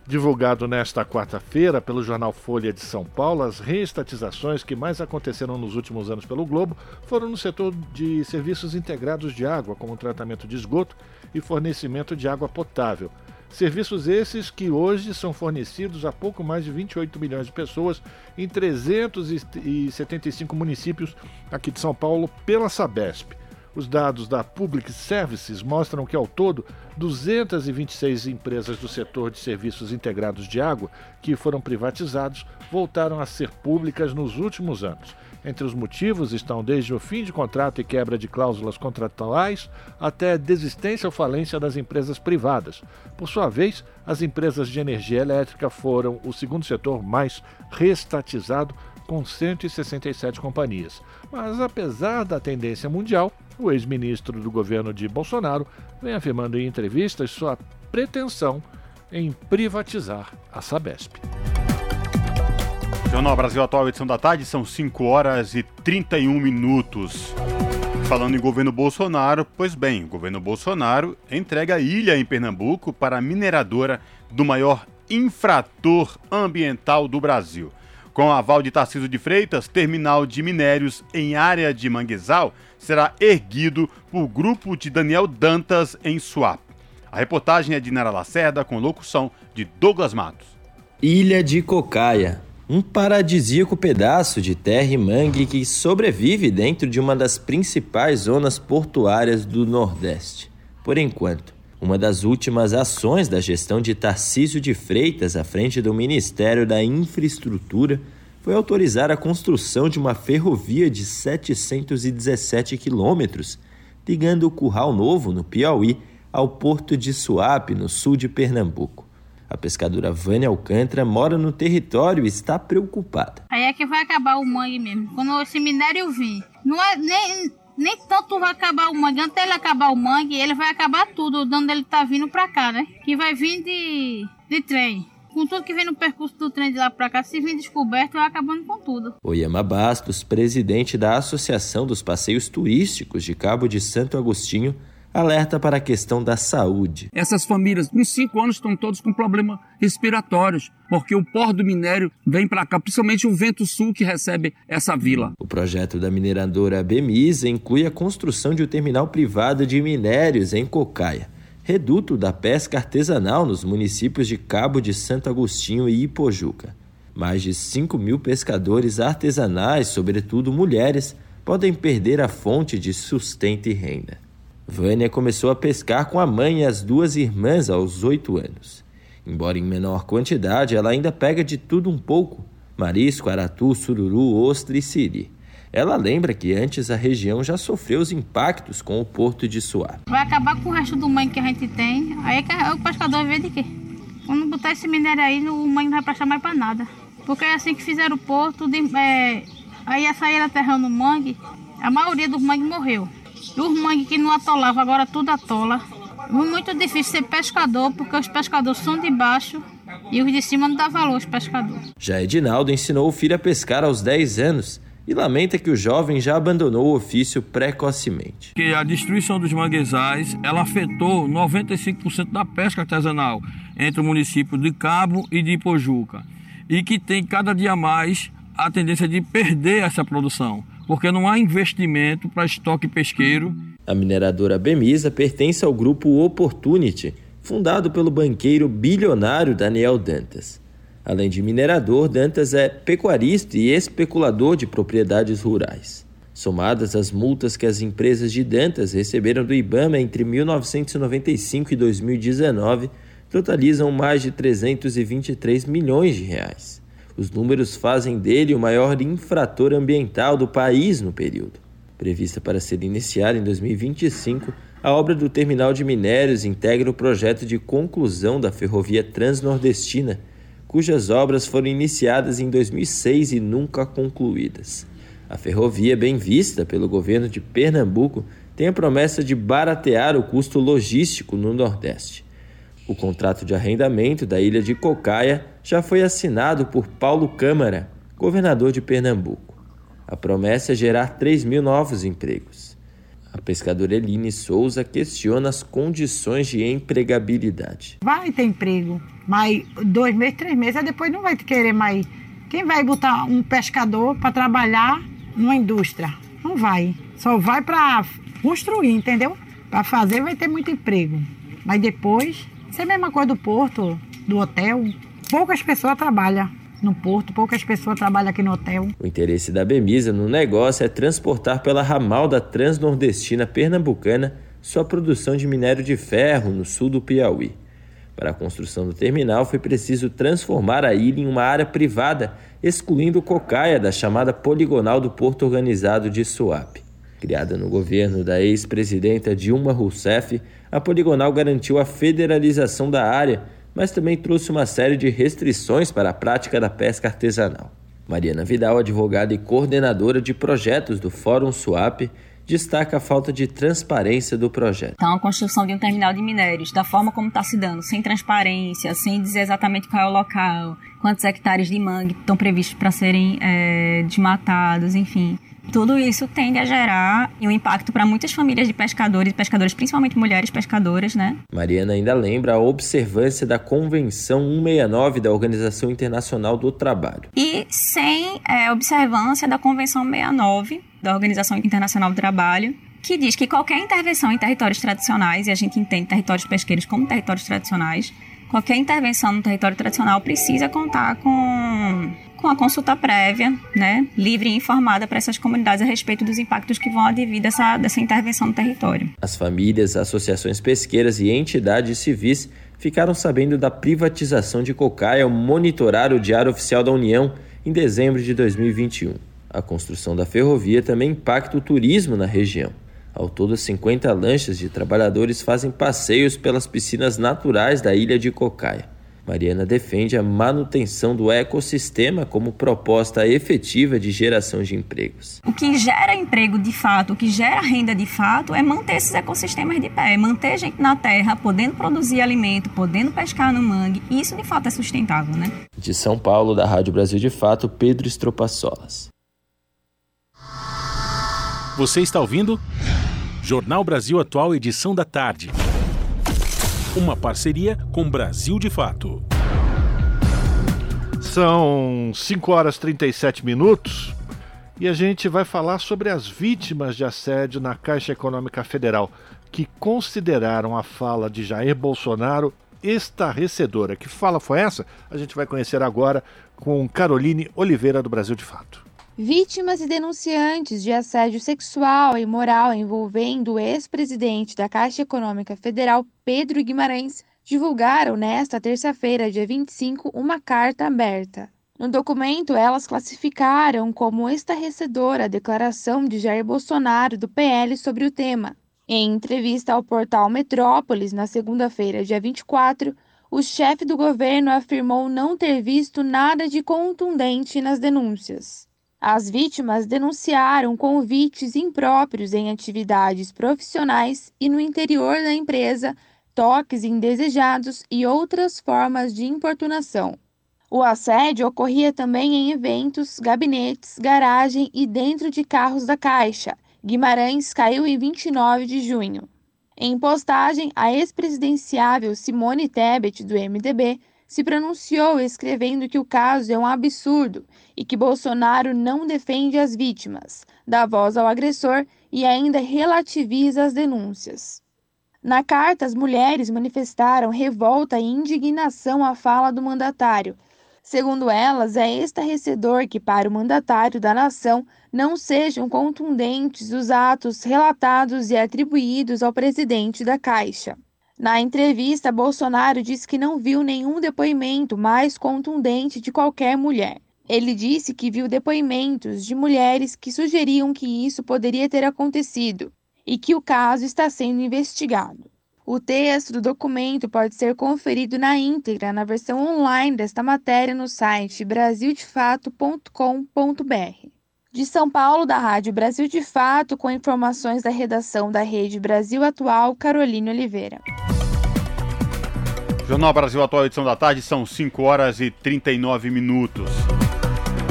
Divulgado nesta quarta-feira pelo jornal Folha de São Paulo, as reestatizações que mais aconteceram nos últimos anos pelo Globo foram no setor de serviços integrados de água, como tratamento de esgoto e fornecimento de água potável. Serviços esses que hoje são fornecidos a pouco mais de 28 milhões de pessoas em 375 municípios aqui de São Paulo pela Sabesp. Os dados da Public Services mostram que, ao todo, 226 empresas do setor de serviços integrados de água que foram privatizados voltaram a ser públicas nos últimos anos. Entre os motivos estão desde o fim de contrato e quebra de cláusulas contratuais até desistência ou falência das empresas privadas. Por sua vez, as empresas de energia elétrica foram o segundo setor mais restatizado, com 167 companhias. Mas apesar da tendência mundial, o ex-ministro do governo de Bolsonaro vem afirmando em entrevistas sua pretensão em privatizar a Sabesp. Jornal Brasil Atual, edição da tarde, são 5 horas e 31 minutos. Falando em governo Bolsonaro, pois bem, o governo Bolsonaro entrega ilha em Pernambuco para a mineradora do maior infrator ambiental do Brasil. Com aval de Tarcísio de Freitas, terminal de minérios em área de manguezal será erguido por grupo de Daniel Dantas em Suape. A reportagem é de Nara Lacerda com locução de Douglas Matos. Ilha de Cocaia, um paradisíaco pedaço de terra e mangue que sobrevive dentro de uma das principais zonas portuárias do Nordeste. Por enquanto, uma das últimas ações da gestão de Tarcísio de Freitas à frente do Ministério da Infraestrutura foi autorizar a construção de uma ferrovia de 717 quilômetros, ligando o Curral Novo, no Piauí, ao porto de Suape, no sul de Pernambuco. A pescadora Vânia Alcântara mora no território e está preocupada. Aí é que vai acabar o mangue mesmo. Quando esse minério vir, não é nem, nem tanto vai acabar o mangue. Antes ele acabar o mangue, ele vai acabar tudo, de onde ele está vindo para cá, né? Que vai vir de, de trem com tudo que vem no percurso do trem de lá para cá, se vem descoberto, vai acabando com tudo. Oyama Bastos, presidente da Associação dos Passeios Turísticos de Cabo de Santo Agostinho, alerta para a questão da saúde. Essas famílias, em cinco anos, estão todos com problemas respiratórios, porque o pó do minério vem para cá, principalmente o vento sul que recebe essa vila. O projeto da mineradora Bemisa inclui a construção de um terminal privado de minérios em Cocaia reduto da pesca artesanal nos municípios de Cabo de Santo Agostinho e Ipojuca. Mais de 5 mil pescadores artesanais, sobretudo mulheres, podem perder a fonte de sustento e renda. Vânia começou a pescar com a mãe e as duas irmãs aos oito anos. Embora em menor quantidade, ela ainda pega de tudo um pouco: marisco, aratu, sururu, ostra e siri. Ela lembra que antes a região já sofreu os impactos com o porto de Suá. Vai acabar com o resto do mangue que a gente tem. Aí o pescador vê de quê? Quando botar esse minério aí, o mangue não vai prestar mais para nada. Porque é assim que fizeram o porto, de, é, aí a saída terra no mangue, a maioria dos mangues morreu. Os mangues que não atolava, agora tudo atola. É muito difícil ser pescador, porque os pescadores são de baixo e os de cima não dá valor aos pescadores. Já Edinaldo ensinou o filho a pescar aos 10 anos e lamenta que o jovem já abandonou o ofício precocemente. Que a destruição dos manguezais ela afetou 95% da pesca artesanal entre o município de Cabo e de Ipojuca e que tem cada dia mais a tendência de perder essa produção, porque não há investimento para estoque pesqueiro. A mineradora Bemisa pertence ao grupo Opportunity, fundado pelo banqueiro bilionário Daniel Dantas. Além de minerador, Dantas é pecuarista e especulador de propriedades rurais. Somadas as multas que as empresas de Dantas receberam do Ibama entre 1995 e 2019, totalizam mais de 323 milhões de reais. Os números fazem dele o maior infrator ambiental do país no período. Prevista para ser iniciada em 2025, a obra do terminal de minérios integra o projeto de conclusão da ferrovia transnordestina, cujas obras foram iniciadas em 2006 e nunca concluídas. A ferrovia, bem vista pelo governo de Pernambuco, tem a promessa de baratear o custo logístico no Nordeste. O contrato de arrendamento da ilha de Cocaia já foi assinado por Paulo Câmara, governador de Pernambuco. A promessa é gerar 3 mil novos empregos. A pescadora Eline Souza questiona as condições de empregabilidade. Vai ter emprego, mas dois meses, três meses, depois não vai querer mais. Quem vai botar um pescador para trabalhar numa indústria? Não vai. Só vai para construir, entendeu? Para fazer vai ter muito emprego. Mas depois, isso é a mesma coisa do porto, do hotel. Poucas pessoas trabalham no porto, poucas pessoas trabalham aqui no hotel. O interesse da Bemisa no negócio é transportar pela ramal da Transnordestina Pernambucana sua produção de minério de ferro no sul do Piauí. Para a construção do terminal, foi preciso transformar a ilha em uma área privada, excluindo Cocaia da chamada poligonal do Porto Organizado de Suape. Criada no governo da ex-presidenta Dilma Rousseff, a poligonal garantiu a federalização da área, mas também trouxe uma série de restrições para a prática da pesca artesanal. Mariana Vidal, advogada e coordenadora de projetos do Fórum Suape, destaca a falta de transparência do projeto. Então, a construção de um terminal de minérios, da forma como está se dando, sem transparência, sem dizer exatamente qual é o local, quantos hectares de mangue estão previstos para serem é, desmatados, enfim. Tudo isso tende a gerar um impacto para muitas famílias de pescadores e pescadoras, principalmente mulheres pescadoras, né? Mariana ainda lembra a observância da Convenção 169 da Organização Internacional do Trabalho. E sem é, observância da Convenção 69 da Organização Internacional do Trabalho, que diz que qualquer intervenção em territórios tradicionais, e a gente entende territórios pesqueiros como territórios tradicionais, qualquer intervenção no território tradicional precisa contar com, com a consulta prévia, né, livre e informada para essas comunidades a respeito dos impactos que vão advir dessa, dessa intervenção no território. As famílias, associações pesqueiras e entidades civis ficaram sabendo da privatização de Cocaia ao monitorar o Diário Oficial da União em dezembro de 2021. A construção da ferrovia também impacta o turismo na região. Ao todo, 50 lanchas de trabalhadores fazem passeios pelas piscinas naturais da ilha de Cocaia. Mariana defende a manutenção do ecossistema como proposta efetiva de geração de empregos. O que gera emprego de fato, o que gera renda de fato, é manter esses ecossistemas de pé, manter gente na terra, podendo produzir alimento, podendo pescar no mangue. E isso de fato é sustentável, né? De São Paulo, da Rádio Brasil de Fato, Pedro Estropaçolas. Você está ouvindo? Jornal Brasil Atual, edição da tarde. Uma parceria com Brasil de Fato. São 5 horas e 37 minutos e a gente vai falar sobre as vítimas de assédio na Caixa Econômica Federal, que consideraram a fala de Jair Bolsonaro estarrecedora. Que fala foi essa? A gente vai conhecer agora com Caroline Oliveira do Brasil de Fato. Vítimas e denunciantes de assédio sexual e moral envolvendo o ex-presidente da Caixa Econômica Federal, Pedro Guimarães, divulgaram nesta terça-feira, dia 25, uma carta aberta. No documento, elas classificaram como estarrecedora a declaração de Jair Bolsonaro do PL sobre o tema. Em entrevista ao portal Metrópolis, na segunda-feira, dia 24, o chefe do governo afirmou não ter visto nada de contundente nas denúncias. As vítimas denunciaram convites impróprios em atividades profissionais e no interior da empresa, toques indesejados e outras formas de importunação. O assédio ocorria também em eventos, gabinetes, garagem e dentro de carros da Caixa. Guimarães caiu em 29 de junho. Em postagem, a ex-presidenciável Simone Tebet, do MDB, se pronunciou escrevendo que o caso é um absurdo e que Bolsonaro não defende as vítimas, dá voz ao agressor e ainda relativiza as denúncias. Na carta, as mulheres manifestaram revolta e indignação à fala do mandatário. Segundo elas, é estarrecedor que, para o mandatário da nação, não sejam contundentes os atos relatados e atribuídos ao presidente da Caixa. Na entrevista, Bolsonaro disse que não viu nenhum depoimento mais contundente de qualquer mulher. Ele disse que viu depoimentos de mulheres que sugeriam que isso poderia ter acontecido e que o caso está sendo investigado. O texto do documento pode ser conferido na íntegra na versão online desta matéria no site brasildefato.com.br. De São Paulo, da Rádio Brasil de Fato, com informações da redação da Rede Brasil Atual, Caroline Oliveira. Jornal Brasil Atual, edição da tarde, são 5 horas e 39 minutos.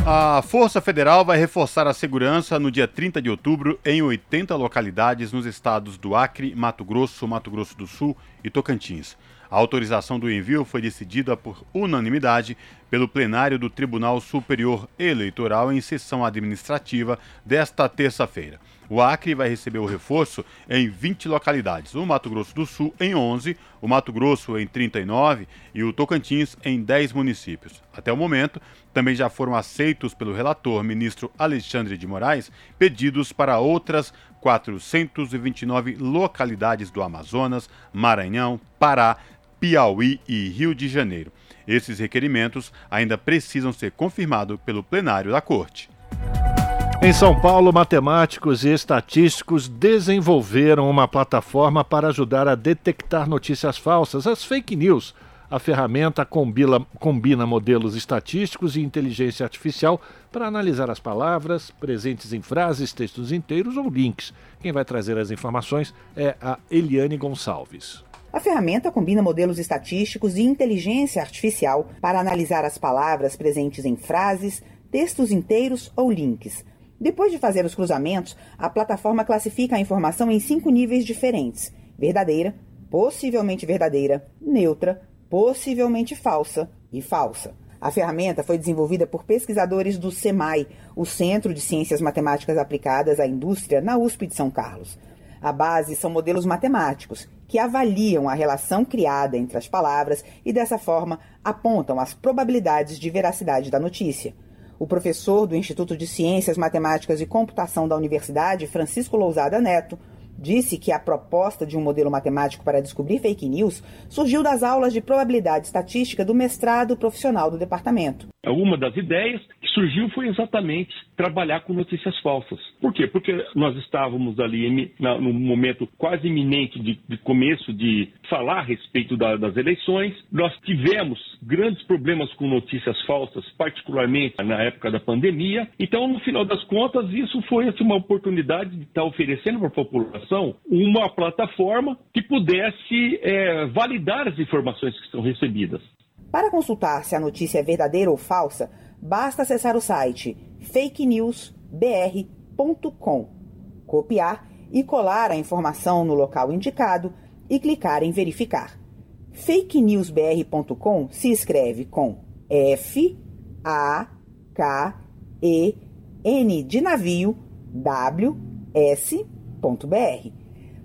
A Força Federal vai reforçar a segurança no dia 30 de outubro em 80 localidades nos estados do Acre, Mato Grosso, Mato Grosso do Sul e Tocantins. A autorização do envio foi decidida por unanimidade pelo plenário do Tribunal Superior Eleitoral em sessão administrativa desta terça-feira. O Acre vai receber o reforço em 20 localidades, o Mato Grosso do Sul em 11, o Mato Grosso em 39 e o Tocantins em 10 municípios. Até o momento, também já foram aceitos pelo relator, ministro Alexandre de Moraes, pedidos para outras 429 localidades do Amazonas, Maranhão, Pará, Piauí e Rio de Janeiro. Esses requerimentos ainda precisam ser confirmados pelo plenário da Corte. Em São Paulo, matemáticos e estatísticos desenvolveram uma plataforma para ajudar a detectar notícias falsas, as fake news. A ferramenta combina, combina modelos estatísticos e inteligência artificial para analisar as palavras presentes em frases, textos inteiros ou links. Quem vai trazer as informações é a Eliane Gonçalves. A ferramenta combina modelos estatísticos e inteligência artificial para analisar as palavras presentes em frases, textos inteiros ou links. Depois de fazer os cruzamentos, a plataforma classifica a informação em cinco níveis diferentes: verdadeira, possivelmente verdadeira, neutra, possivelmente falsa e falsa. A ferramenta foi desenvolvida por pesquisadores do SEMAI, o Centro de Ciências Matemáticas Aplicadas à Indústria, na USP de São Carlos. A base são modelos matemáticos que avaliam a relação criada entre as palavras e, dessa forma, apontam as probabilidades de veracidade da notícia. O professor do Instituto de Ciências Matemáticas e Computação da Universidade, Francisco Lousada Neto, disse que a proposta de um modelo matemático para descobrir fake news surgiu das aulas de probabilidade estatística do mestrado profissional do departamento. Uma das ideias que surgiu foi exatamente trabalhar com notícias falsas. Por quê? Porque nós estávamos ali no momento quase iminente de, de começo de falar a respeito da, das eleições. Nós tivemos grandes problemas com notícias falsas, particularmente na época da pandemia. Então, no final das contas, isso foi assim, uma oportunidade de estar oferecendo para a população uma plataforma que pudesse é, validar as informações que são recebidas. Para consultar se a notícia é verdadeira ou falsa, basta acessar o site fakenewsbr.com, copiar e colar a informação no local indicado e clicar em verificar. fakenewsbr.com se escreve com F A K E N de navio W S.br.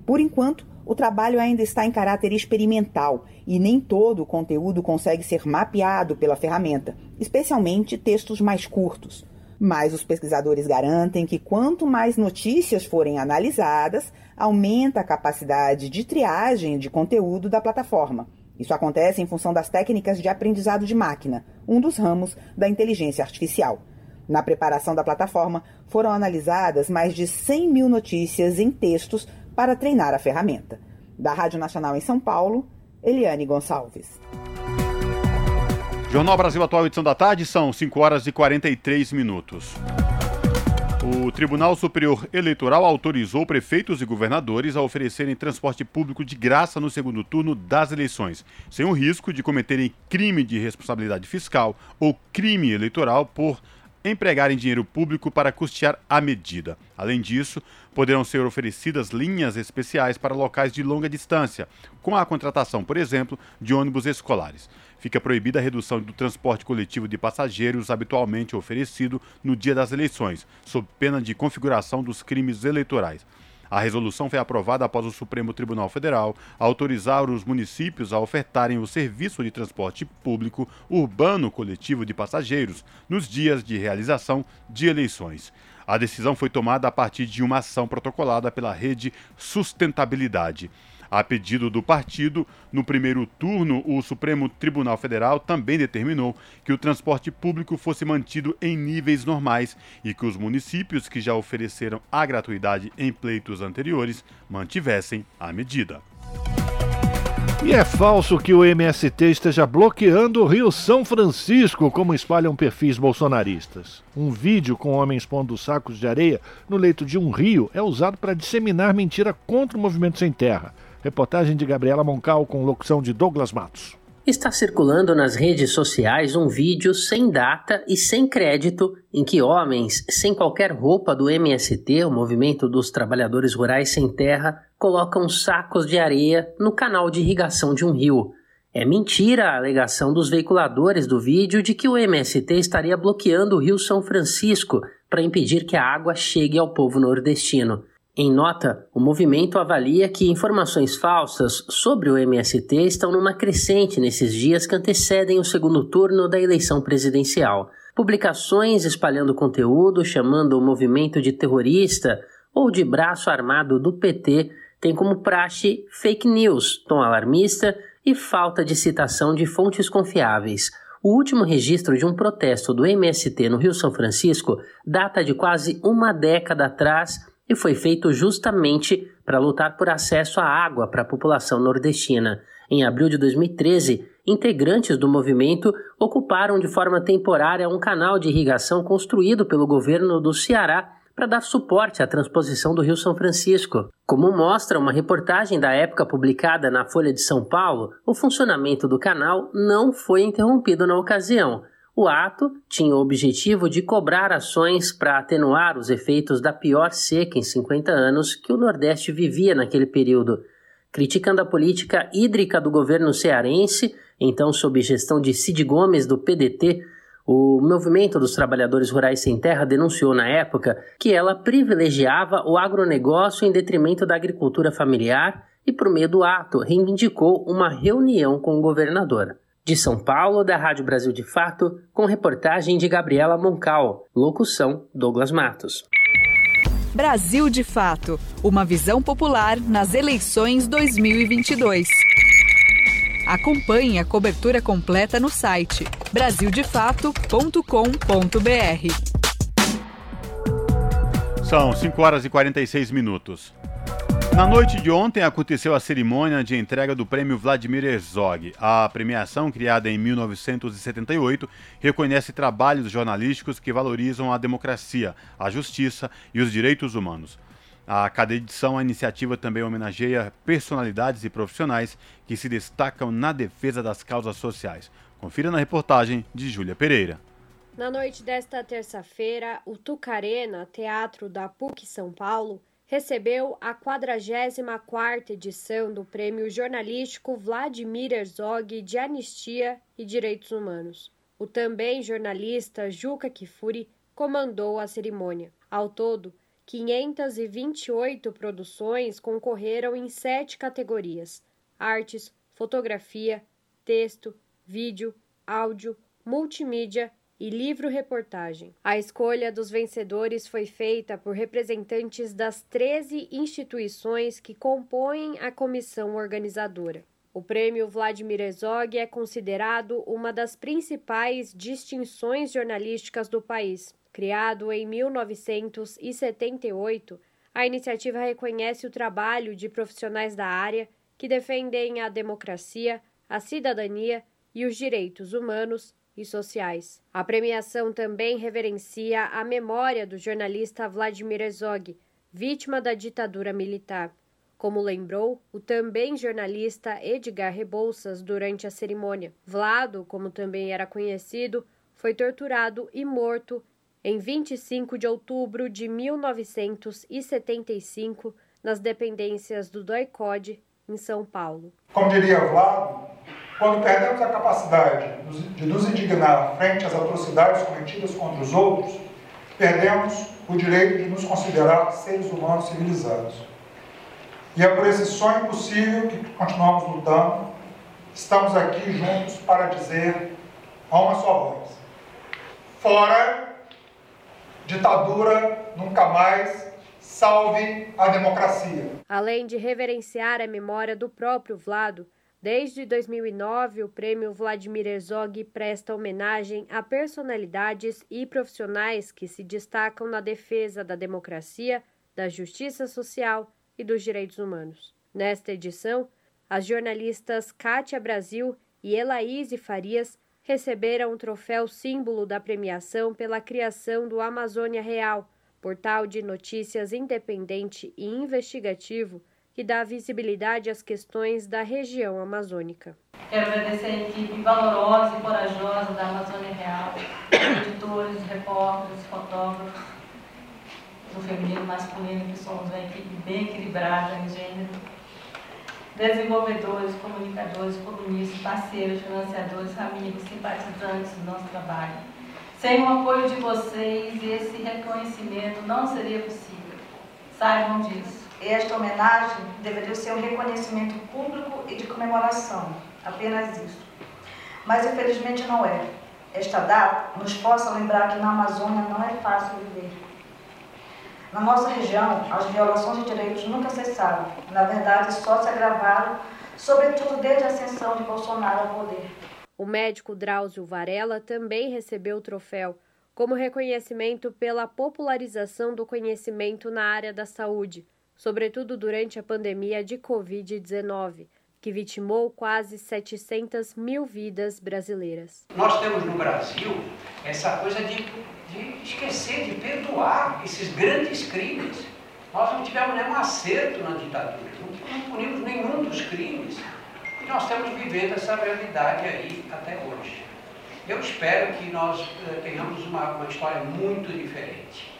Por enquanto, o trabalho ainda está em caráter experimental e nem todo o conteúdo consegue ser mapeado pela ferramenta, especialmente textos mais curtos. Mas os pesquisadores garantem que quanto mais notícias forem analisadas, aumenta a capacidade de triagem de conteúdo da plataforma. Isso acontece em função das técnicas de aprendizado de máquina, um dos ramos da inteligência artificial. Na preparação da plataforma, foram analisadas mais de 100 mil notícias em textos para treinar a ferramenta. Da Rádio Nacional em São Paulo, Eliane Gonçalves. Jornal Brasil Atual, edição da tarde, são 5 horas e 43 minutos. O Tribunal Superior Eleitoral autorizou prefeitos e governadores a oferecerem transporte público de graça no segundo turno das eleições, sem o risco de cometerem crime de responsabilidade fiscal ou crime eleitoral por empregarem dinheiro público para custear a medida. Além disso, poderão ser oferecidas linhas especiais para locais de longa distância, com a contratação, por exemplo, de ônibus escolares. Fica proibida a redução do transporte coletivo de passageiros habitualmente oferecido no dia das eleições, sob pena de configuração dos crimes eleitorais. A resolução foi aprovada após o Supremo Tribunal Federal autorizar os municípios a ofertarem o serviço de transporte público urbano coletivo de passageiros nos dias de realização de eleições. A decisão foi tomada a partir de uma ação protocolada pela Rede Sustentabilidade. A pedido do partido, no primeiro turno, o Supremo Tribunal Federal também determinou que o transporte público fosse mantido em níveis normais e que os municípios que já ofereceram a gratuidade em pleitos anteriores mantivessem a medida. E é falso que o MST esteja bloqueando o Rio São Francisco, como espalham perfis bolsonaristas. Um vídeo com homens pondo sacos de areia no leito de um rio é usado para disseminar mentira contra o movimento sem terra. Reportagem de Gabriela Moncal com locução de Douglas Matos. Está circulando nas redes sociais um vídeo sem data e sem crédito em que homens, sem qualquer roupa do MST, o Movimento dos Trabalhadores Rurais Sem Terra, colocam sacos de areia no canal de irrigação de um rio. É mentira a alegação dos veiculadores do vídeo de que o MST estaria bloqueando o Rio São Francisco para impedir que a água chegue ao povo nordestino. Em nota, o movimento avalia que informações falsas sobre o MST estão numa crescente nesses dias que antecedem o segundo turno da eleição presidencial. Publicações espalhando conteúdo, chamando o movimento de terrorista ou de braço armado do PT têm como praxe fake news, tom alarmista e falta de citação de fontes confiáveis. O último registro de um protesto do MST no Rio São Francisco data de quase uma década atrás e foi feito justamente para lutar por acesso à água para a população nordestina. Em abril de 2013, integrantes do movimento ocuparam de forma temporária um canal de irrigação construído pelo governo do Ceará para dar suporte à transposição do Rio São Francisco. Como mostra uma reportagem da época publicada na Folha de São Paulo, o funcionamento do canal não foi interrompido na ocasião. O ato tinha o objetivo de cobrar ações para atenuar os efeitos da pior seca em 50 anos que o Nordeste vivia naquele período. Criticando a política hídrica do governo cearense, então sob gestão de Cid Gomes do PDT, o Movimento dos Trabalhadores Rurais Sem Terra denunciou na época que ela privilegiava o agronegócio em detrimento da agricultura familiar e, por meio do ato, reivindicou uma reunião com o governador. De São Paulo, da Rádio Brasil de Fato, com reportagem de Gabriela Moncal. Locução: Douglas Matos. Brasil de Fato Uma visão popular nas eleições 2022. Acompanhe a cobertura completa no site brasildefato.com.br. São 5 horas e 46 minutos. Na noite de ontem aconteceu a cerimônia de entrega do prêmio Vladimir Herzog. A premiação, criada em 1978, reconhece trabalhos jornalísticos que valorizam a democracia, a justiça e os direitos humanos. A cada edição, a iniciativa também homenageia personalidades e profissionais que se destacam na defesa das causas sociais. Confira na reportagem de Júlia Pereira. Na noite desta terça-feira, o Tucarena, teatro da PUC São Paulo, recebeu a 44ª edição do Prêmio Jornalístico Vladimir Herzog de Anistia e Direitos Humanos. O também jornalista Juca Kifuri comandou a cerimônia. Ao todo, 528 produções concorreram em sete categorias: artes, fotografia, texto, vídeo, áudio, multimídia e livro-reportagem. A escolha dos vencedores foi feita por representantes das 13 instituições que compõem a comissão organizadora. O prêmio Vladimir Herzog é considerado uma das principais distinções jornalísticas do país. Criado em 1978, a iniciativa reconhece o trabalho de profissionais da área que defendem a democracia, a cidadania e os direitos humanos e sociais. A premiação também reverencia a memória do jornalista Vladimir Herzog, vítima da ditadura militar. Como lembrou o também jornalista Edgar Rebouças durante a cerimônia. Vlado, como também era conhecido, foi torturado e morto em 25 de outubro de 1975 nas dependências do DOI-CODE, em São Paulo. Como diria Vlado, quando perdemos a capacidade de nos indignar frente às atrocidades cometidas contra os outros, perdemos o direito de nos considerar seres humanos civilizados. E é por esse sonho impossível que continuamos lutando. Estamos aqui juntos para dizer a uma só voz: fora ditadura, nunca mais Salve a democracia! Além de reverenciar a memória do próprio Vlado, desde 2009 o prêmio Vladimir Herzog presta homenagem a personalidades e profissionais que se destacam na defesa da democracia, da justiça social e dos direitos humanos. Nesta edição, as jornalistas Kátia Brasil e Elaíse Farias receberam o troféu símbolo da premiação pela criação do Amazônia Real, portal de notícias independente e investigativo que dá visibilidade às questões da região amazônica. Quero agradecer a equipe valorosa e corajosa da Amazônia Real, editores, repórteres, fotógrafos, do feminino e masculino, que somos uma equipe bem equilibrada em gênero desenvolvedores, comunicadores, colunistas, parceiros, financiadores, amigos, simpatizantes do nosso trabalho. Sem o apoio de vocês, esse reconhecimento não seria possível. Saibam disso. Esta homenagem deveria ser um reconhecimento público e de comemoração, apenas isso. Mas infelizmente não é. Esta data nos força a lembrar que na Amazônia não é fácil viver. Na nossa região, as violações de direitos nunca cessaram. Na verdade, só se agravaram, sobretudo desde a ascensão de Bolsonaro ao poder. O médico Drauzio Varela também recebeu o troféu como reconhecimento pela popularização do conhecimento na área da saúde, sobretudo durante a pandemia de Covid-19, que vitimou quase 700 mil vidas brasileiras. Nós temos no Brasil essa coisa de de esquecer, de perdoar esses grandes crimes. Nós não tivemos nenhum acerto na ditadura, não punimos nenhum dos crimes. E nós estamos vivendo essa realidade aí até hoje. Eu espero que nós uh, tenhamos uma, uma história muito diferente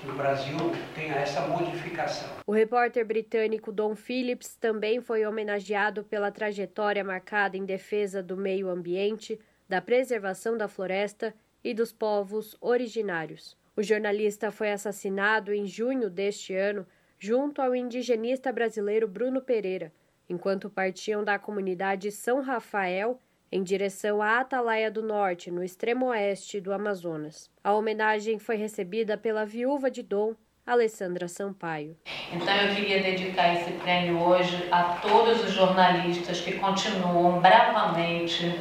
que o Brasil tenha essa modificação. O repórter britânico Don Phillips também foi homenageado pela trajetória marcada em defesa do meio ambiente, da preservação da floresta e dos povos originários. O jornalista foi assassinado em junho deste ano, junto ao indigenista brasileiro Bruno Pereira, enquanto partiam da comunidade São Rafael em direção à Atalaia do Norte, no extremo oeste do Amazonas. A homenagem foi recebida pela viúva de Dom, Alessandra Sampaio. Então eu queria dedicar esse prêmio hoje a todos os jornalistas que continuam bravamente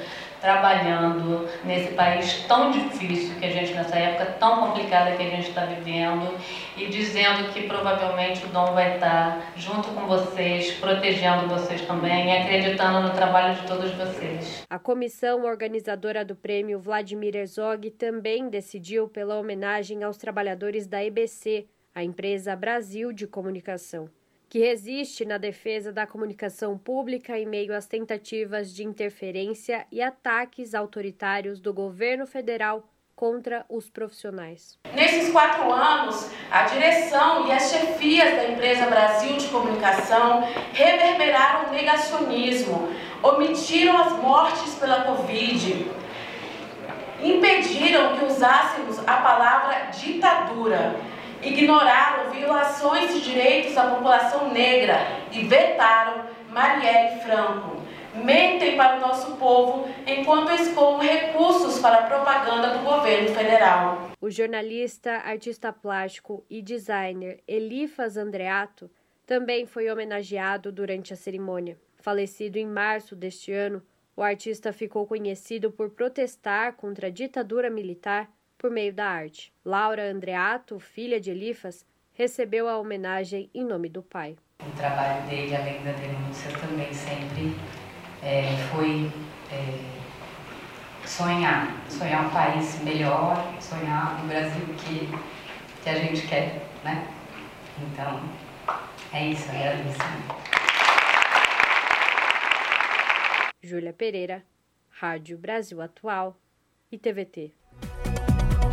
trabalhando nesse país tão difícil que a gente, nessa época tão complicada que a gente está vivendo, e dizendo que provavelmente o Dom vai estar junto com vocês, protegendo vocês também e acreditando no trabalho de todos vocês. A comissão organizadora do prêmio Vladimir Herzog também decidiu pela homenagem aos trabalhadores da EBC, a empresa Brasil de Comunicação que resiste na defesa da comunicação pública em meio às tentativas de interferência e ataques autoritários do governo federal contra os profissionais. Nesses quatro anos, a direção e as chefias da empresa Brasil de Comunicação reverberaram o negacionismo, omitiram as mortes pela Covid, impediram que usássemos a palavra ditadura ignoraram violações de direitos da população negra e vetaram Marielle Franco. Mentem para o nosso povo enquanto escoam recursos para a propaganda do governo federal. O jornalista, artista plástico e designer Elifas Andreato também foi homenageado durante a cerimônia. Falecido em março deste ano, o artista ficou conhecido por protestar contra a ditadura militar por meio da arte. Laura Andreato, filha de Elifas, recebeu a homenagem em nome do pai. O trabalho dele, além da denúncia, também sempre é, foi é, sonhar, sonhar um país melhor, sonhar um Brasil que, que a gente quer, né? Então, é isso, agradeço. Júlia Pereira, Rádio Brasil Atual e TVT.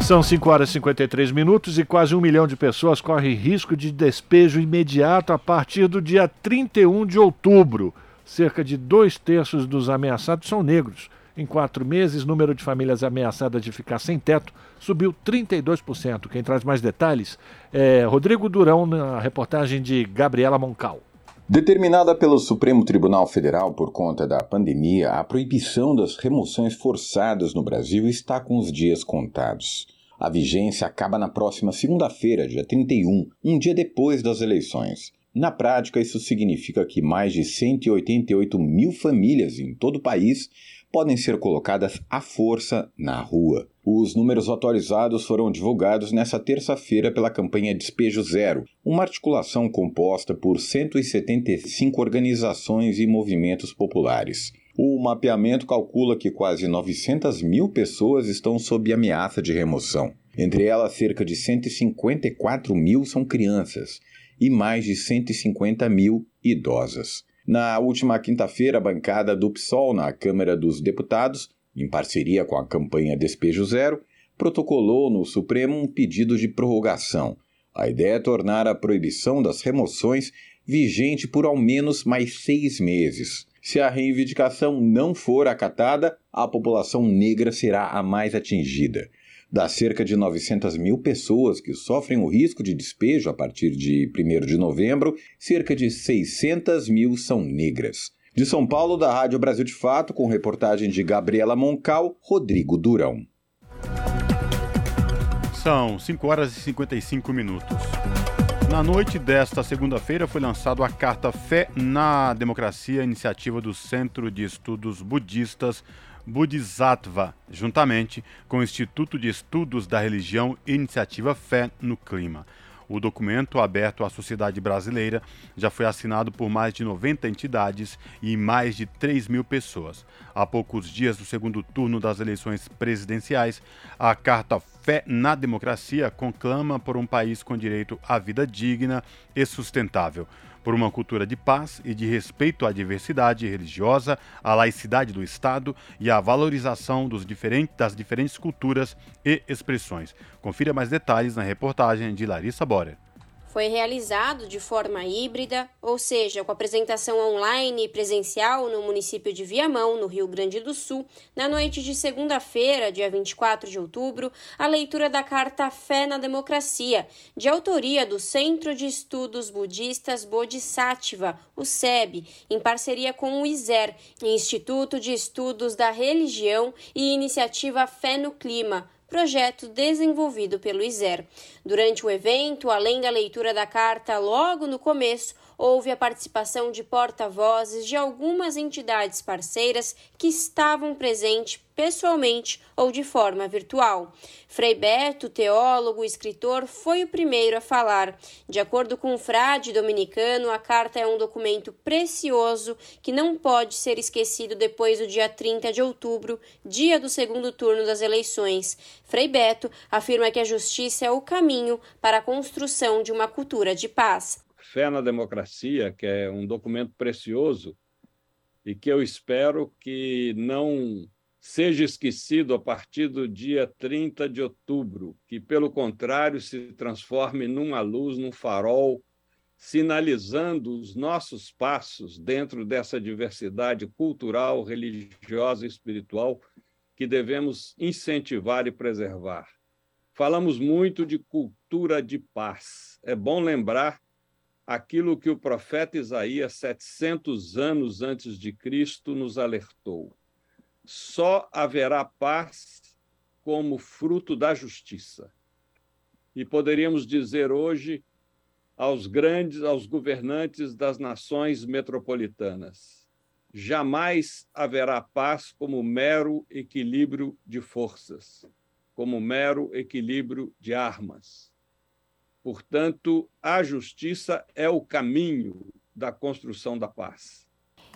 São 5 horas e 53 minutos e quase um milhão de pessoas correm risco de despejo imediato a partir do dia 31 de outubro. Cerca de dois terços dos ameaçados são negros. Em quatro meses, o número de famílias ameaçadas de ficar sem teto subiu 32%. Quem traz mais detalhes é Rodrigo Durão, na reportagem de Gabriela Moncal. Determinada pelo Supremo Tribunal Federal por conta da pandemia, a proibição das remoções forçadas no Brasil está com os dias contados. A vigência acaba na próxima segunda-feira, dia 31, um dia depois das eleições. Na prática, isso significa que mais de 188 mil famílias em todo o país podem ser colocadas à força na rua. Os números atualizados foram divulgados nesta terça-feira pela campanha Despejo Zero, uma articulação composta por 175 organizações e movimentos populares. O mapeamento calcula que quase 900 mil pessoas estão sob ameaça de remoção. Entre elas, cerca de 154 mil são crianças e mais de 150 mil idosas. Na última quinta-feira, a bancada do PSOL na Câmara dos Deputados, em parceria com a campanha Despejo Zero, protocolou no Supremo um pedido de prorrogação. A ideia é tornar a proibição das remoções vigente por ao menos mais seis meses. Se a reivindicação não for acatada, a população negra será a mais atingida. Das cerca de 900 mil pessoas que sofrem o risco de despejo a partir de 1 de novembro, cerca de 600 mil são negras. De São Paulo, da Rádio Brasil de Fato, com reportagem de Gabriela Moncal, Rodrigo Durão. São 5 horas e 55 minutos. Na noite desta segunda-feira foi lançado a Carta Fé na Democracia, iniciativa do Centro de Estudos Budistas Bodhisattva, juntamente com o Instituto de Estudos da Religião e Iniciativa Fé no Clima. O documento, aberto à sociedade brasileira, já foi assinado por mais de 90 entidades e mais de 3 mil pessoas. Há poucos dias do segundo turno das eleições presidenciais, a Carta Fé na Democracia conclama por um país com direito à vida digna e sustentável por uma cultura de paz e de respeito à diversidade religiosa, à laicidade do Estado e à valorização diferentes, das diferentes culturas e expressões. Confira mais detalhes na reportagem de Larissa Borer foi realizado de forma híbrida, ou seja, com apresentação online e presencial no município de Viamão, no Rio Grande do Sul, na noite de segunda-feira, dia 24 de outubro, a leitura da carta Fé na Democracia, de autoria do Centro de Estudos Budistas Bodhisattva, o SEB, em parceria com o ISER, Instituto de Estudos da Religião e Iniciativa Fé no Clima projeto desenvolvido pelo ISER. Durante o evento, além da leitura da carta logo no começo, houve a participação de porta-vozes de algumas entidades parceiras que estavam presentes pessoalmente ou de forma virtual. Frei Beto, teólogo e escritor, foi o primeiro a falar. De acordo com o frade dominicano, a carta é um documento precioso que não pode ser esquecido depois do dia 30 de outubro, dia do segundo turno das eleições. Frei Beto afirma que a justiça é o caminho para a construção de uma cultura de paz. Fé na Democracia, que é um documento precioso e que eu espero que não seja esquecido a partir do dia 30 de outubro, que, pelo contrário, se transforme numa luz, num farol, sinalizando os nossos passos dentro dessa diversidade cultural, religiosa e espiritual que devemos incentivar e preservar. Falamos muito de cultura de paz. É bom lembrar aquilo que o profeta Isaías, 700 anos antes de Cristo, nos alertou. Só haverá paz como fruto da justiça. E poderíamos dizer hoje aos grandes, aos governantes das nações metropolitanas: jamais haverá paz como mero equilíbrio de forças, como mero equilíbrio de armas Portanto, a justiça é o caminho da construção da paz.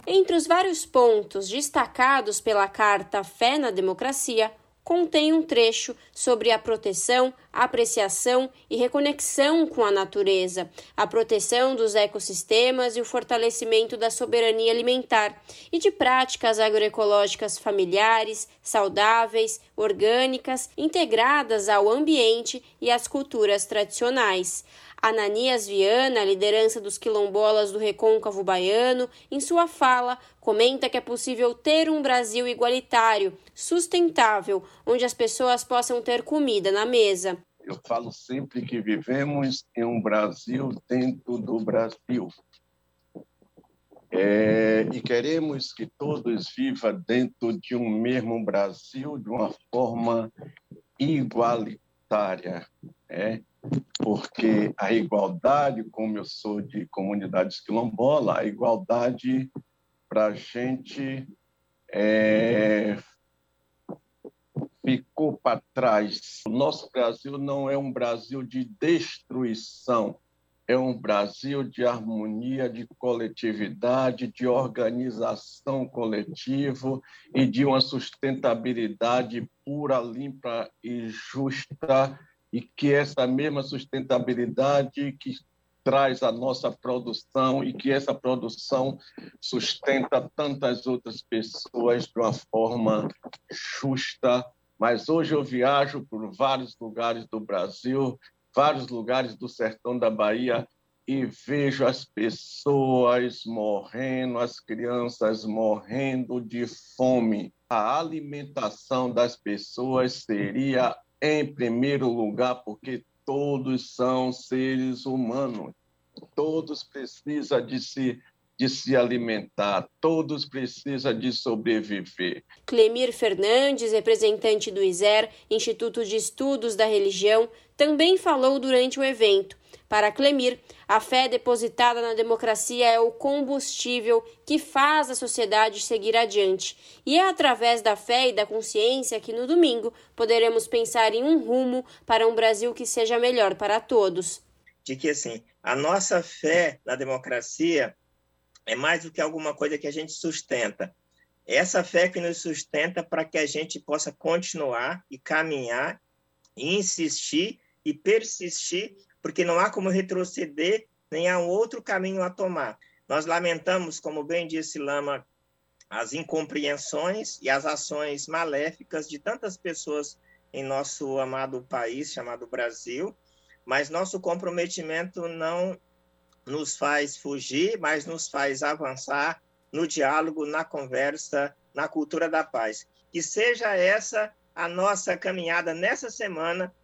Entre os vários pontos destacados pela Carta Fé na Democracia, contém um trecho sobre a proteção, apreciação e reconexão com a natureza, a proteção dos ecossistemas e o fortalecimento da soberania alimentar e de práticas agroecológicas familiares, saudáveis, orgânicas, integradas ao ambiente e às culturas tradicionais. Ananias Viana, liderança dos quilombolas do Recôncavo Baiano, em sua fala, comenta que é possível ter um Brasil igualitário, sustentável, onde as pessoas possam ter comida na mesa. Eu falo sempre que vivemos em um Brasil dentro do Brasil. É, e queremos que todos vivam dentro de um mesmo Brasil de uma forma igualitária igualitária, é, porque a igualdade, como eu sou de comunidades quilombola, a igualdade para a gente é, ficou para trás. O nosso Brasil não é um Brasil de destruição, é um Brasil de harmonia, de coletividade, de organização coletiva e de uma sustentabilidade pura, limpa e justa, e que essa mesma sustentabilidade que traz a nossa produção e que essa produção sustenta tantas outras pessoas de uma forma justa. Mas hoje eu viajo por vários lugares do Brasil, vários lugares do sertão da Bahia e vejo as pessoas morrendo, as crianças morrendo de fome. A alimentação das pessoas seria em primeiro lugar, porque todos são seres humanos, todos precisam de se de se alimentar, todos precisam de sobreviver. Clemir Fernandes, representante do ISER, Instituto de Estudos da Religião, também falou durante o evento. Para Clemir, a fé depositada na democracia é o combustível que faz a sociedade seguir adiante. E é através da fé e da consciência que no domingo poderemos pensar em um rumo para um Brasil que seja melhor para todos. De que assim, a nossa fé na democracia é mais do que alguma coisa que a gente sustenta. Essa fé que nos sustenta para que a gente possa continuar e caminhar, e insistir e persistir, porque não há como retroceder, nem há um outro caminho a tomar. Nós lamentamos, como bem disse Lama, as incompreensões e as ações maléficas de tantas pessoas em nosso amado país chamado Brasil, mas nosso comprometimento não nos faz fugir, mas nos faz avançar no diálogo, na conversa, na cultura da paz. Que seja essa a nossa caminhada nessa semana,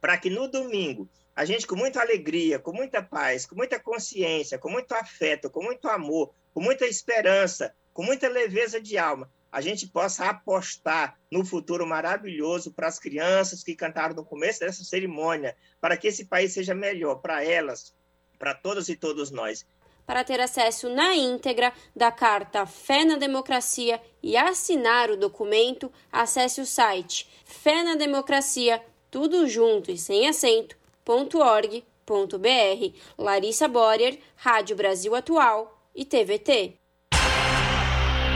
para que no domingo a gente, com muita alegria, com muita paz, com muita consciência, com muito afeto, com muito amor, com muita esperança, com muita leveza de alma, a gente possa apostar no futuro maravilhoso para as crianças que cantaram no começo dessa cerimônia, para que esse país seja melhor para elas, para todas e todos nós. Para ter acesso na íntegra da Carta Fé na Democracia e assinar o documento, acesse o site Fé na Democracia, tudo junto e sem acento, .org.br. Larissa Borer, Rádio Brasil Atual e TVT.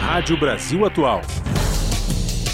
Rádio Brasil Atual.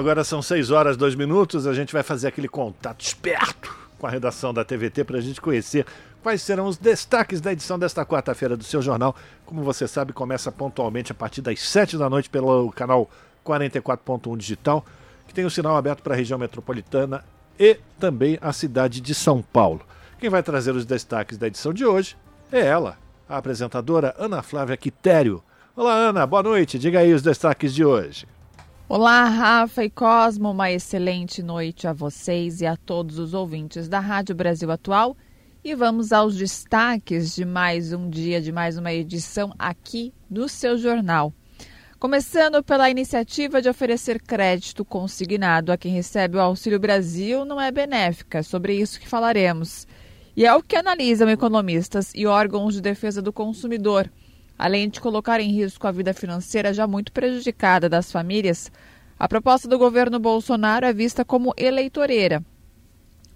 Agora são 6 horas 2 minutos, a gente vai fazer aquele contato esperto com a redação da TVT para a gente conhecer quais serão os destaques da edição desta quarta-feira do seu jornal. Como você sabe, começa pontualmente a partir das 7 da noite pelo canal 44.1 Digital, que tem o sinal aberto para a região metropolitana e também a cidade de São Paulo. Quem vai trazer os destaques da edição de hoje é ela, a apresentadora Ana Flávia Quitério. Olá, Ana, boa noite. Diga aí os destaques de hoje. Olá, Rafa e Cosmo, uma excelente noite a vocês e a todos os ouvintes da Rádio Brasil Atual. E vamos aos destaques de mais um dia, de mais uma edição aqui do seu jornal. Começando pela iniciativa de oferecer crédito consignado a quem recebe o Auxílio Brasil, não é benéfica, é sobre isso que falaremos. E é o que analisam economistas e órgãos de defesa do consumidor além de colocar em risco a vida financeira já muito prejudicada das famílias, a proposta do governo Bolsonaro é vista como eleitoreira.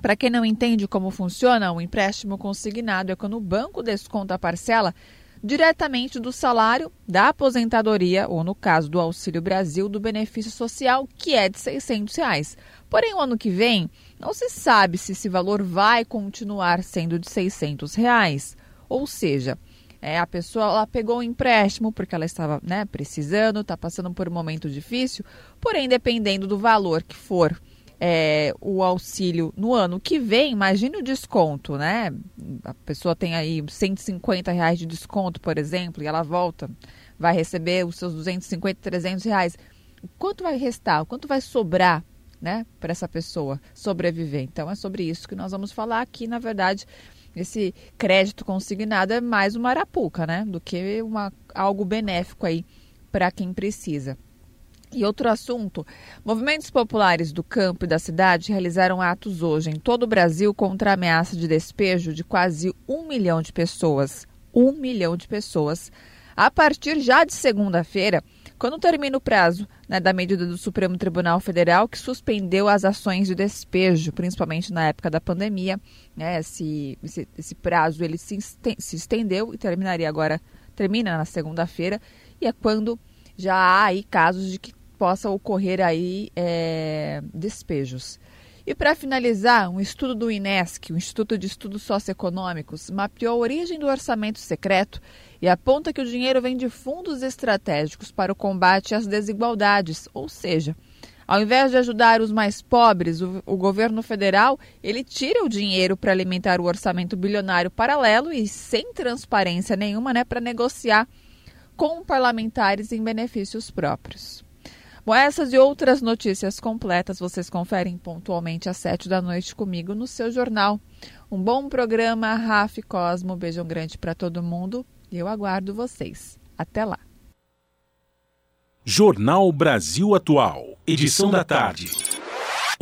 Para quem não entende como funciona, o empréstimo consignado é quando o banco desconta a parcela diretamente do salário, da aposentadoria ou, no caso do Auxílio Brasil, do benefício social, que é de 600 reais. Porém, o ano que vem, não se sabe se esse valor vai continuar sendo de 600 reais. Ou seja, é, a pessoa ela pegou um empréstimo porque ela estava né, precisando, está passando por um momento difícil, porém, dependendo do valor que for é, o auxílio no ano que vem, imagine o desconto, né? A pessoa tem aí 150 reais de desconto, por exemplo, e ela volta, vai receber os seus 250, 300 reais. Quanto vai restar? Quanto vai sobrar né, para essa pessoa sobreviver? Então é sobre isso que nós vamos falar aqui, na verdade. Esse crédito consignado é mais uma arapuca, né? Do que uma, algo benéfico aí para quem precisa. E outro assunto: movimentos populares do campo e da cidade realizaram atos hoje em todo o Brasil contra a ameaça de despejo de quase um milhão de pessoas. Um milhão de pessoas. A partir já de segunda-feira, quando termina o prazo né, da medida do Supremo Tribunal Federal, que suspendeu as ações de despejo, principalmente na época da pandemia, né, esse, esse, esse prazo ele se, se estendeu e terminaria agora, termina na segunda-feira, e é quando já há aí casos de que possa ocorrer aí é, despejos. E para finalizar, um estudo do INESC, o Instituto de Estudos Socioeconômicos, mapeou a origem do orçamento secreto e aponta que o dinheiro vem de fundos estratégicos para o combate às desigualdades, ou seja, ao invés de ajudar os mais pobres, o, o governo federal ele tira o dinheiro para alimentar o orçamento bilionário paralelo e sem transparência nenhuma, né, para negociar com parlamentares em benefícios próprios. Bom, essas e outras notícias completas vocês conferem pontualmente às sete da noite comigo no seu jornal. Um bom programa, Rafa Cosmo. Beijão grande para todo mundo e eu aguardo vocês. Até lá. Jornal Brasil Atual, edição da tarde.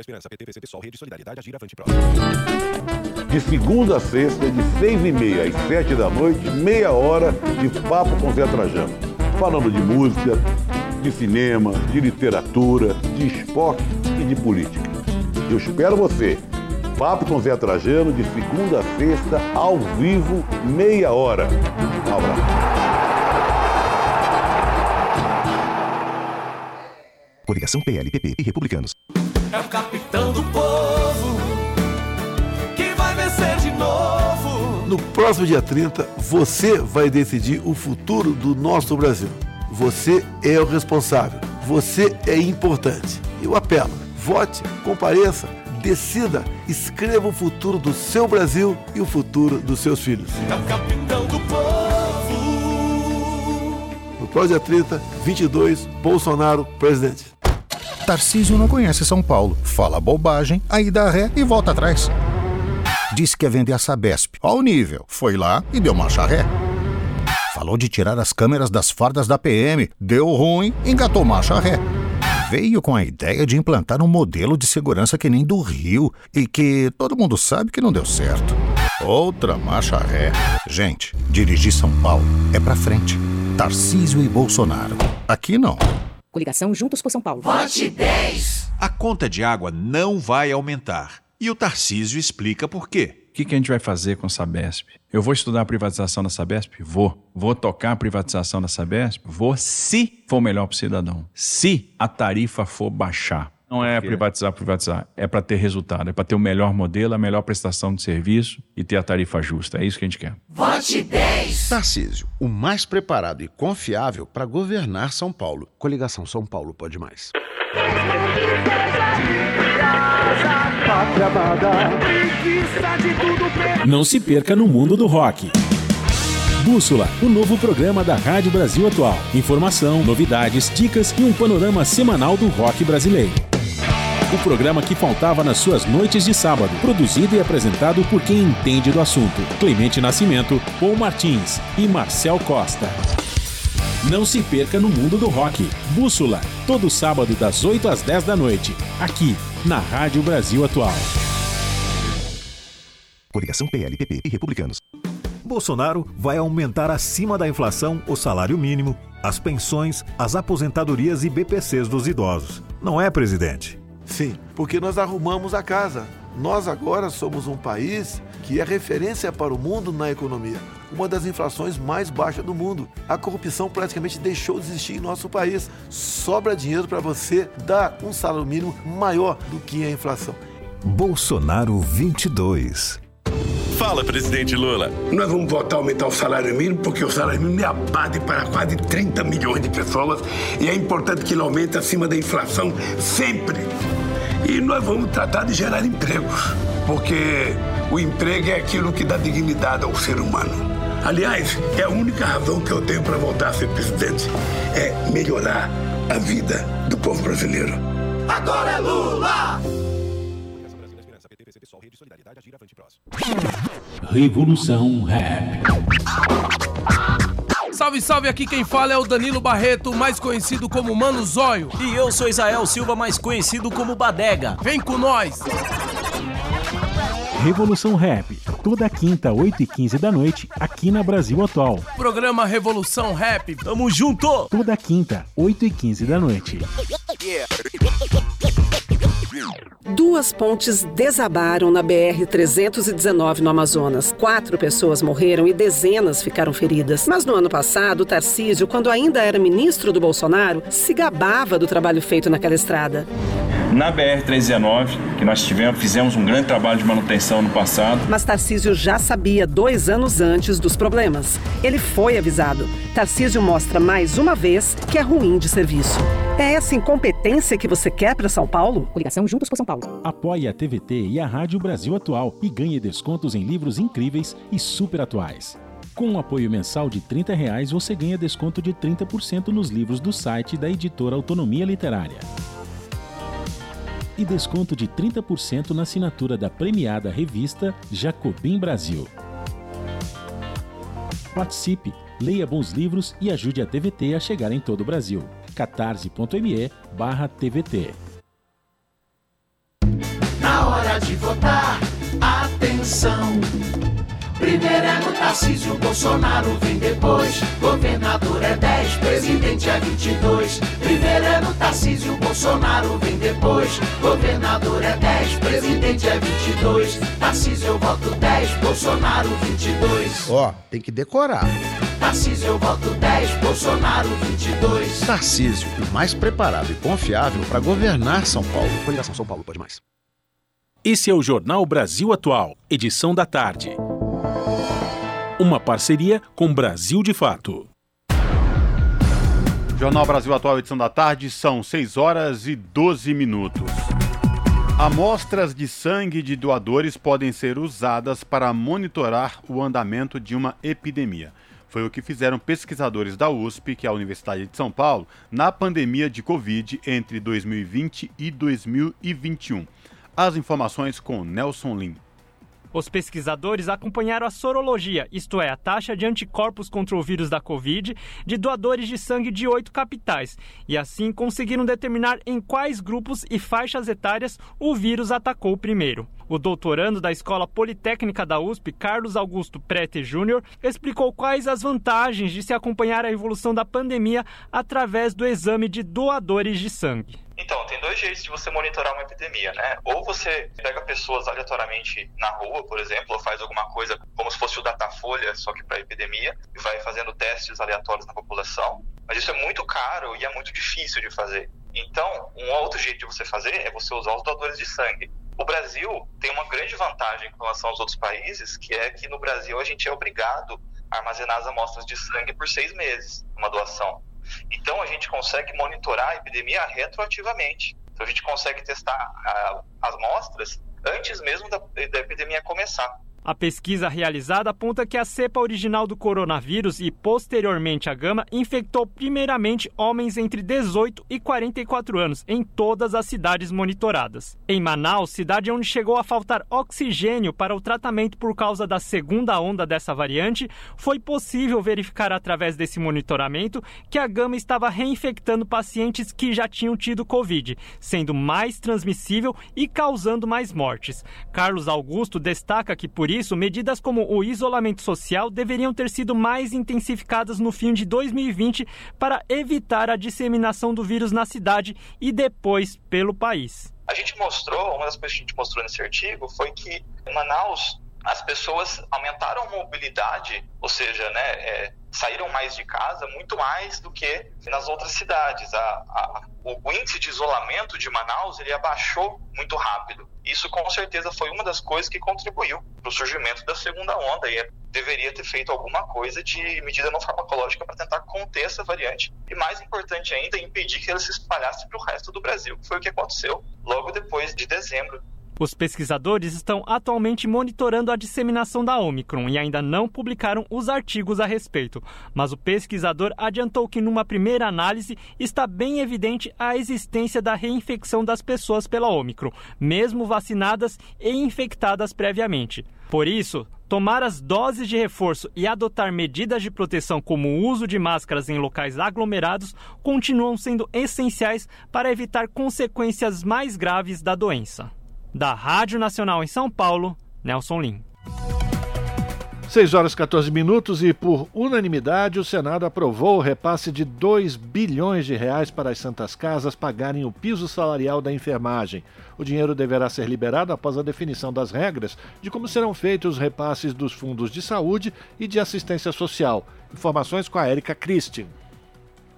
Esperança, PT, PCB, Sol, Rede Solidariedade, Agir, Avante, De segunda a sexta, de seis e meia às sete da noite, meia hora de papo com Zé Trajano. Falando de música, de cinema, de literatura, de esporte e de política. Eu espero você. Papo com Zé Trajano, de segunda a sexta, ao vivo, meia hora. Um abraço. Coligação PLPP e Republicanos. É o capitão do povo que vai vencer de novo. No próximo dia 30, você vai decidir o futuro do nosso Brasil. Você é o responsável. Você é importante. Eu apelo. Vote, compareça, decida, escreva o futuro do seu Brasil e o futuro dos seus filhos. É o capitão do povo. No próximo dia 30, 22, Bolsonaro presidente. Tarcísio não conhece São Paulo. Fala bobagem, aí dá ré e volta atrás. Disse que ia vender a Sabesp. Ao nível. Foi lá e deu marcha ré. Falou de tirar as câmeras das fardas da PM. Deu ruim, engatou marcha ré. Veio com a ideia de implantar um modelo de segurança que nem do Rio e que todo mundo sabe que não deu certo. Outra marcha ré. Gente, dirigir São Paulo é pra frente. Tarcísio e Bolsonaro. Aqui não. Coligação Juntos por São Paulo. Vote 10! A conta de água não vai aumentar. E o Tarcísio explica por quê. O que, que a gente vai fazer com a Sabesp? Eu vou estudar a privatização da Sabesp? Vou. Vou tocar a privatização da Sabesp? Vou, se for melhor para o cidadão. Se a tarifa for baixar. Não é privatizar, privatizar. É para ter resultado. É para ter o melhor modelo, a melhor prestação de serviço e ter a tarifa justa. É isso que a gente quer. Vote 10! Tarcísio, o mais preparado e confiável para governar São Paulo. Coligação São Paulo pode mais. Não se perca no mundo do rock. Bússola, o novo programa da Rádio Brasil Atual. Informação, novidades, dicas e um panorama semanal do rock brasileiro. O programa que faltava nas suas noites de sábado, produzido e apresentado por quem entende do assunto: Clemente Nascimento, Paul Martins e Marcel Costa. Não se perca no mundo do rock. Bússola, todo sábado das 8 às 10 da noite, aqui na Rádio Brasil Atual. Coligação PLPP e Republicanos. Bolsonaro vai aumentar acima da inflação o salário mínimo, as pensões, as aposentadorias e BPCs dos idosos. Não é, presidente? Sim, porque nós arrumamos a casa. Nós agora somos um país que é referência para o mundo na economia. Uma das inflações mais baixas do mundo. A corrupção praticamente deixou de existir em nosso país. Sobra dinheiro para você dar um salário mínimo maior do que a inflação. Bolsonaro 22. Fala, presidente Lula. Nós vamos votar aumentar o salário mínimo porque o salário mínimo é a base para quase 30 milhões de pessoas e é importante que ele aumente acima da inflação sempre. E nós vamos tratar de gerar empregos, porque o emprego é aquilo que dá dignidade ao ser humano. Aliás, é a única razão que eu tenho para voltar a ser presidente é melhorar a vida do povo brasileiro. Agora é Lula! Revolução Rap. Salve, salve! Aqui quem fala é o Danilo Barreto, mais conhecido como Mano Zóio. E eu sou Israel Silva, mais conhecido como Badega. Vem com nós! Revolução Rap, toda quinta, 8 e 15 da noite, aqui na Brasil Atual. Programa Revolução Rap. Tamo junto! Toda quinta, 8 e 15 da noite. Duas pontes desabaram na BR-319 no Amazonas. Quatro pessoas morreram e dezenas ficaram feridas. Mas no ano passado, Tarcísio, quando ainda era ministro do Bolsonaro, se gabava do trabalho feito naquela estrada. Na BR-319, que nós tivemos, fizemos um grande trabalho de manutenção no passado. Mas Tarcísio já sabia dois anos antes dos problemas. Ele foi avisado. Tarcísio mostra mais uma vez que é ruim de serviço. É essa incompetência que você quer para São Paulo? Coligação Juntos por São Paulo. Apoie a TVT e a Rádio Brasil Atual e ganhe descontos em livros incríveis e super atuais. Com um apoio mensal de 30 reais, você ganha desconto de 30% nos livros do site da editora Autonomia Literária. E desconto de 30% na assinatura da premiada revista Jacobim Brasil. Participe, leia bons livros e ajude a TVT a chegar em todo o Brasil. catarse.me barra TVT. Na hora de votar, atenção. Primeiro é no Tarcísio, Bolsonaro vem depois. Governador é 10, presidente é 22. Primeiro é no Tarcísio, Bolsonaro vem depois. Governador é 10, presidente é 22. Tarcísio eu voto 10, Bolsonaro 22. Ó, tem que decorar. Tarcísio eu voto 10, Bolsonaro 22. Tarcísio, o mais preparado e confiável para governar São Paulo. Coligação São Paulo pode mais. Esse é o Jornal Brasil Atual, edição da tarde. Uma parceria com Brasil de Fato. Jornal Brasil Atual, edição da tarde, são 6 horas e 12 minutos. Amostras de sangue de doadores podem ser usadas para monitorar o andamento de uma epidemia. Foi o que fizeram pesquisadores da USP, que é a Universidade de São Paulo, na pandemia de Covid entre 2020 e 2021. As informações com Nelson Lim. Os pesquisadores acompanharam a sorologia, isto é, a taxa de anticorpos contra o vírus da Covid, de doadores de sangue de oito capitais, e assim conseguiram determinar em quais grupos e faixas etárias o vírus atacou primeiro. O doutorando da Escola Politécnica da USP, Carlos Augusto Prete Júnior, explicou quais as vantagens de se acompanhar a evolução da pandemia através do exame de doadores de sangue. Então, tem dois jeitos de você monitorar uma epidemia, né? Ou você pega pessoas aleatoriamente na rua, por exemplo, ou faz alguma coisa como se fosse o Datafolha, só que para epidemia, e vai fazendo testes aleatórios na população. Mas isso é muito caro e é muito difícil de fazer. Então, um outro jeito de você fazer é você usar os doadores de sangue. O Brasil tem uma grande vantagem com relação aos outros países, que é que no Brasil a gente é obrigado a armazenar as amostras de sangue por seis meses, uma doação. Então a gente consegue monitorar a epidemia retroativamente. Então a gente consegue testar a, as amostras antes mesmo da, da epidemia começar. A pesquisa realizada aponta que a cepa original do coronavírus e posteriormente a gama infectou primeiramente homens entre 18 e 44 anos em todas as cidades monitoradas. Em Manaus, cidade onde chegou a faltar oxigênio para o tratamento por causa da segunda onda dessa variante, foi possível verificar através desse monitoramento que a gama estava reinfectando pacientes que já tinham tido Covid, sendo mais transmissível e causando mais mortes. Carlos Augusto destaca que por isso, medidas como o isolamento social deveriam ter sido mais intensificadas no fim de 2020 para evitar a disseminação do vírus na cidade e depois pelo país. A gente mostrou, uma das coisas que a gente mostrou nesse artigo foi que em Manaus as pessoas aumentaram a mobilidade, ou seja, né, é, saíram mais de casa muito mais do que nas outras cidades. A, a, o índice de isolamento de Manaus ele abaixou muito rápido. Isso com certeza foi uma das coisas que contribuiu para o surgimento da segunda onda e é, deveria ter feito alguma coisa de medida não farmacológica para tentar conter essa variante e mais importante ainda impedir que ela se espalhasse para o resto do Brasil, foi o que aconteceu logo depois de dezembro os pesquisadores estão atualmente monitorando a disseminação da Omicron e ainda não publicaram os artigos a respeito. Mas o pesquisador adiantou que, numa primeira análise, está bem evidente a existência da reinfecção das pessoas pela Omicron, mesmo vacinadas e infectadas previamente. Por isso, tomar as doses de reforço e adotar medidas de proteção como o uso de máscaras em locais aglomerados continuam sendo essenciais para evitar consequências mais graves da doença. Da Rádio Nacional em São Paulo, Nelson Lim. 6 horas 14 minutos e por unanimidade o Senado aprovou o repasse de 2 bilhões de reais para as santas casas pagarem o piso salarial da enfermagem. O dinheiro deverá ser liberado após a definição das regras de como serão feitos os repasses dos fundos de saúde e de assistência social. Informações com a Érica Christian.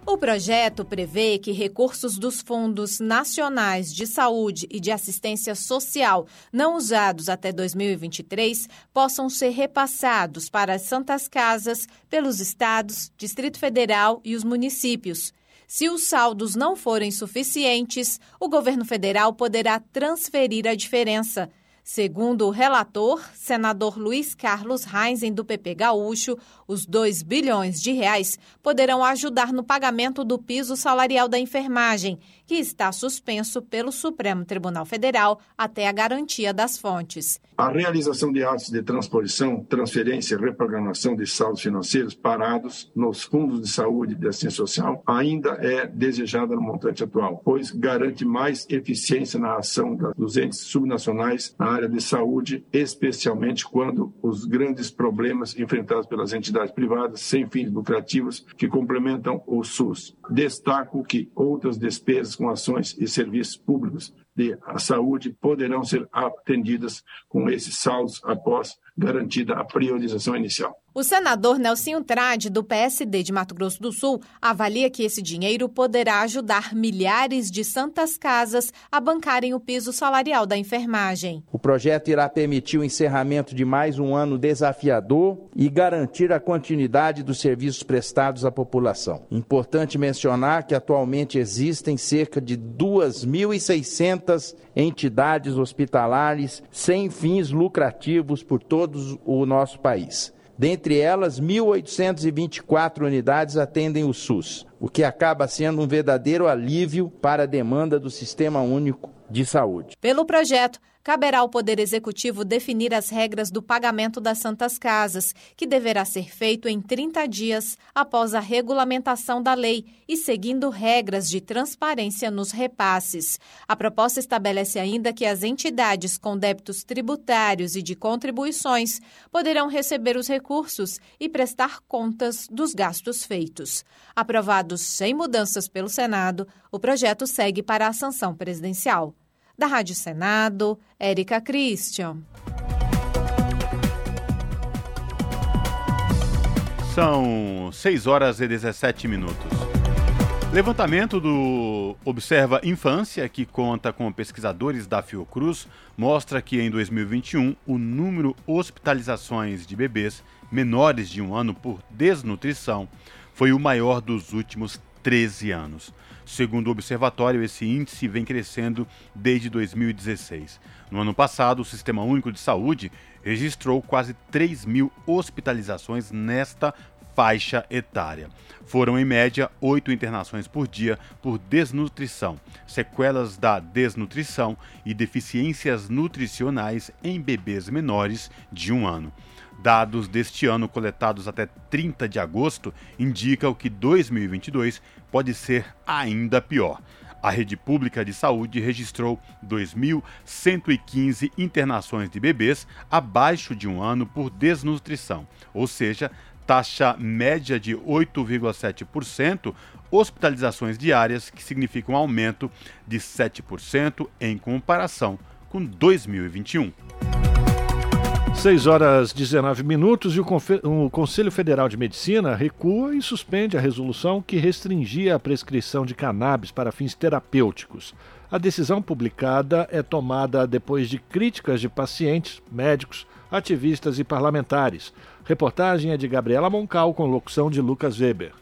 O projeto prevê que recursos dos fundos nacionais de saúde e de assistência social não usados até 2023 possam ser repassados para as santas casas pelos estados, Distrito Federal e os municípios. Se os saldos não forem suficientes, o governo federal poderá transferir a diferença. Segundo o relator, senador Luiz Carlos Reinzen, do PP Gaúcho, os 2 bilhões de reais poderão ajudar no pagamento do piso salarial da enfermagem, que está suspenso pelo Supremo Tribunal Federal até a garantia das fontes. A realização de atos de transposição, transferência e reprogramação de saldos financeiros parados nos fundos de saúde e de assistência social ainda é desejada no montante atual, pois garante mais eficiência na ação dos entes subnacionais na área de saúde, especialmente quando os grandes problemas enfrentados pelas entidades privadas sem fins lucrativos que complementam o SUS. Destaco que outras despesas com ações e serviços públicos de saúde poderão ser atendidas com esses saldos após garantida a priorização inicial. O senador Nelsinho Trade, do PSD de Mato Grosso do Sul, avalia que esse dinheiro poderá ajudar milhares de santas casas a bancarem o piso salarial da enfermagem. O projeto irá permitir o encerramento de mais um ano desafiador e garantir a continuidade dos serviços prestados à população. Importante mencionar que atualmente existem cerca de 2.600 entidades hospitalares sem fins lucrativos por todo o nosso país. Dentre elas, 1.824 unidades atendem o SUS, o que acaba sendo um verdadeiro alívio para a demanda do Sistema Único de Saúde. Pelo projeto, caberá ao Poder Executivo definir as regras do pagamento das Santas Casas, que deverá ser feito em 30 dias após a regulamentação da lei e seguindo regras de transparência nos repasses. A proposta estabelece ainda que as entidades com débitos tributários e de contribuições poderão receber os recursos e prestar contas dos gastos feitos. Aprovado sem mudanças pelo Senado, o projeto segue para a sanção presidencial. Da Rádio Senado, Érica Christian. São 6 horas e 17 minutos. Levantamento do Observa Infância, que conta com pesquisadores da Fiocruz, mostra que em 2021 o número hospitalizações de bebês menores de um ano por desnutrição foi o maior dos últimos 13 anos. Segundo o observatório, esse índice vem crescendo desde 2016. No ano passado, o Sistema Único de Saúde registrou quase 3 mil hospitalizações nesta faixa etária. Foram, em média, oito internações por dia por desnutrição, sequelas da desnutrição e deficiências nutricionais em bebês menores de um ano. Dados deste ano coletados até 30 de agosto indicam que 2022 pode ser ainda pior. A rede pública de saúde registrou 2.115 internações de bebês abaixo de um ano por desnutrição, ou seja, taxa média de 8,7%, hospitalizações diárias, que significa um aumento de 7% em comparação com 2021. 6 horas 19 minutos e o, o, Conselho Federal de Medicina recua e suspende a resolução que restringia a prescrição de cannabis para fins terapêuticos. A decisão publicada é tomada depois de críticas de pacientes, médicos, ativistas e parlamentares. Reportagem é de Gabriela Moncal com locução de Lucas Weber.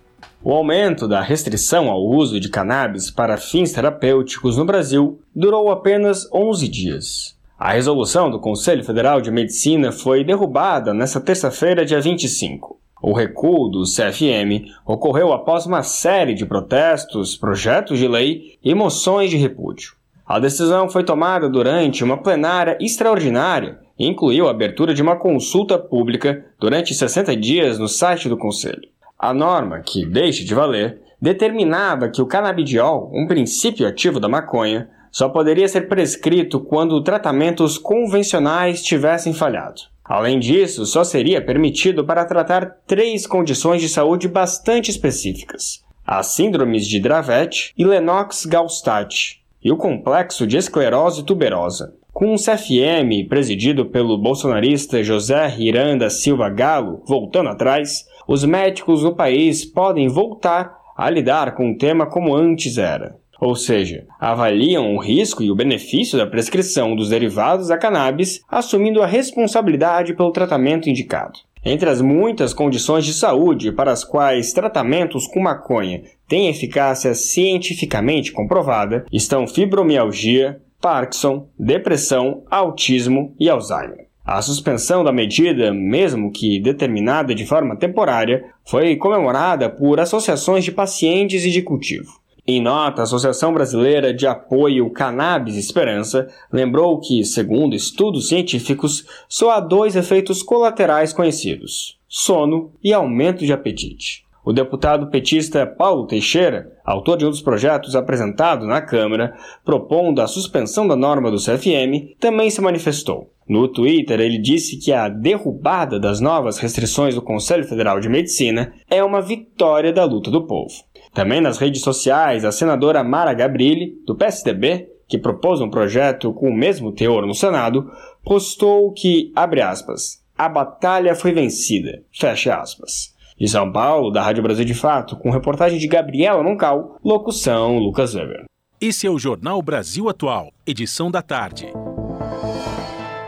O aumento da restrição ao uso de cannabis para fins terapêuticos no Brasil durou apenas 11 dias. A resolução do Conselho Federal de Medicina foi derrubada nesta terça-feira, dia 25. O recuo do CFM ocorreu após uma série de protestos, projetos de lei e moções de repúdio. A decisão foi tomada durante uma plenária extraordinária e incluiu a abertura de uma consulta pública durante 60 dias no site do Conselho. A norma, que deixa de valer, determinava que o canabidiol, um princípio ativo da maconha, só poderia ser prescrito quando tratamentos convencionais tivessem falhado. Além disso, só seria permitido para tratar três condições de saúde bastante específicas: as síndromes de Dravet e Lennox-Gastaut e o complexo de esclerose tuberosa. Com um CFM presidido pelo bolsonarista José Hiranda Silva Galo voltando atrás, os médicos no país podem voltar a lidar com o tema como antes era ou seja, avaliam o risco e o benefício da prescrição dos derivados da cannabis, assumindo a responsabilidade pelo tratamento indicado. Entre as muitas condições de saúde para as quais tratamentos com maconha têm eficácia cientificamente comprovada estão fibromialgia, Parkinson, depressão, autismo e Alzheimer. A suspensão da medida, mesmo que determinada de forma temporária, foi comemorada por associações de pacientes e de cultivo. Em nota, a Associação Brasileira de Apoio Cannabis Esperança lembrou que, segundo estudos científicos, só há dois efeitos colaterais conhecidos: sono e aumento de apetite. O deputado petista Paulo Teixeira, autor de um dos projetos apresentados na Câmara, propondo a suspensão da norma do CFM, também se manifestou. No Twitter, ele disse que a derrubada das novas restrições do Conselho Federal de Medicina é uma vitória da luta do povo. Também nas redes sociais, a senadora Mara Gabrilli, do PSDB, que propôs um projeto com o mesmo teor no Senado, postou que, abre aspas, a batalha foi vencida, fecha aspas. De São Paulo, da Rádio Brasil de Fato, com reportagem de Gabriela Moncal, locução Lucas Weber. Esse é o Jornal Brasil Atual, edição da tarde.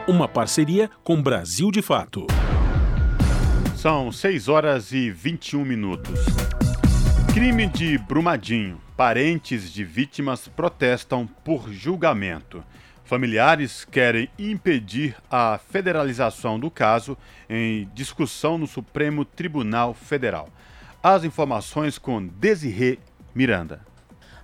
Uma parceria com Brasil de Fato. São 6 horas e 21 minutos. Crime de Brumadinho. Parentes de vítimas protestam por julgamento. Familiares querem impedir a federalização do caso em discussão no Supremo Tribunal Federal. As informações com Desirê Miranda.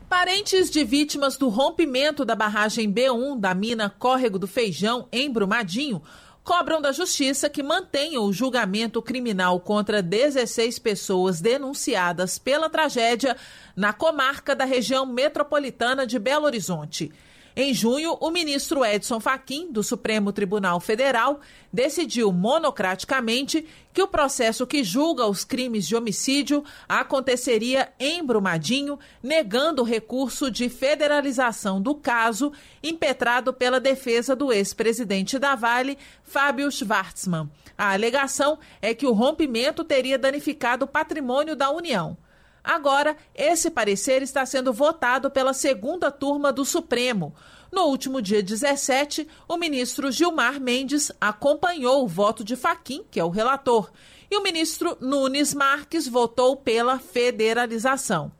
Parentes de vítimas do rompimento da barragem B1 da mina Córrego do Feijão, em Brumadinho, cobram da Justiça que mantenha o julgamento criminal contra 16 pessoas denunciadas pela tragédia na comarca da região metropolitana de Belo Horizonte. Em junho, o ministro Edson Fachin, do Supremo Tribunal Federal, decidiu monocraticamente que o processo que julga os crimes de homicídio aconteceria em Brumadinho, negando o recurso de federalização do caso impetrado pela defesa do ex-presidente da Vale, Fábio Schwartzman. A alegação é que o rompimento teria danificado o patrimônio da União. Agora, esse parecer está sendo votado pela segunda turma do Supremo. No último dia 17, o ministro Gilmar Mendes acompanhou o voto de Faquim, que é o relator, e o ministro Nunes Marques votou pela federalização.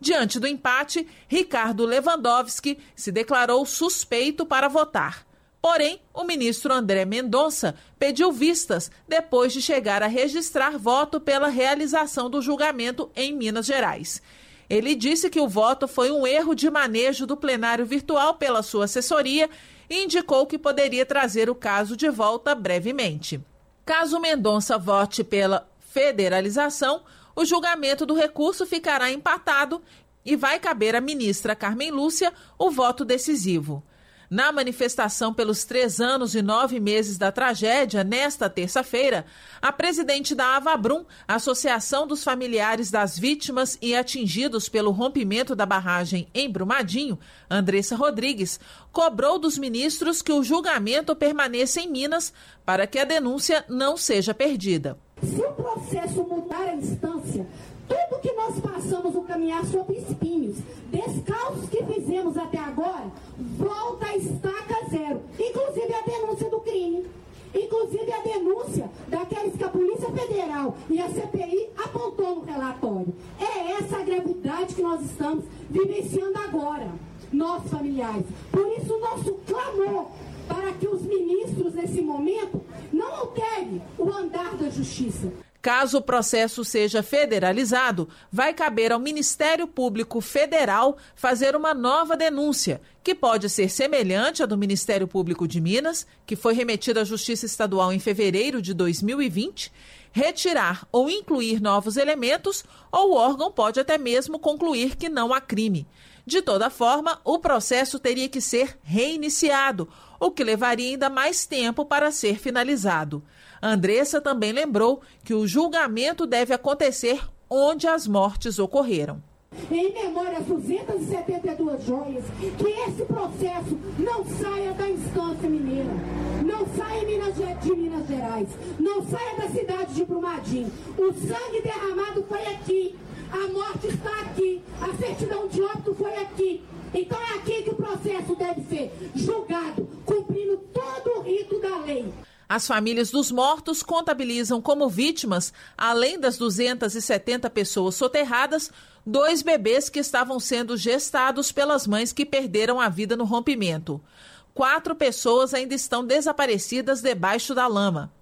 Diante do empate, Ricardo Lewandowski se declarou suspeito para votar. Porém, o ministro André Mendonça pediu vistas depois de chegar a registrar voto pela realização do julgamento em Minas Gerais. Ele disse que o voto foi um erro de manejo do plenário virtual pela sua assessoria e indicou que poderia trazer o caso de volta brevemente. Caso Mendonça vote pela federalização, o julgamento do recurso ficará empatado e vai caber à ministra Carmen Lúcia o voto decisivo. Na manifestação pelos três anos e nove meses da tragédia, nesta terça-feira, a presidente da Avabrum, Associação dos Familiares das Vítimas e Atingidos pelo Rompimento da Barragem em Brumadinho, Andressa Rodrigues, cobrou dos ministros que o julgamento permaneça em Minas para que a denúncia não seja perdida. Se o processo mudar a instância, tudo que nós passamos no caminhar sobre espinhos, descalços que fizemos até agora, volta a estaca zero. Inclusive a denúncia do crime. Inclusive a denúncia daqueles que a Polícia Federal e a CPI apontou no relatório. É essa a gravidade que nós estamos vivenciando agora, nós familiares. Por isso, nosso clamor para que os ministros, nesse momento, não alterem o andar da justiça. Caso o processo seja federalizado, vai caber ao Ministério Público Federal fazer uma nova denúncia, que pode ser semelhante à do Ministério Público de Minas, que foi remetida à Justiça Estadual em fevereiro de 2020, retirar ou incluir novos elementos, ou o órgão pode até mesmo concluir que não há crime. De toda forma, o processo teria que ser reiniciado, o que levaria ainda mais tempo para ser finalizado. Andressa também lembrou que o julgamento deve acontecer onde as mortes ocorreram. Em memória às 272 joias, que esse processo não saia da instância mineira, não saia de Minas Gerais, não saia da cidade de Brumadinho. O sangue derramado foi aqui, a morte está aqui, a certidão de óbito foi aqui. Então é aqui que o processo deve ser julgado, cumprindo todo o rito da lei. As famílias dos mortos contabilizam como vítimas, além das 270 pessoas soterradas, dois bebês que estavam sendo gestados pelas mães que perderam a vida no rompimento. Quatro pessoas ainda estão desaparecidas debaixo da lama.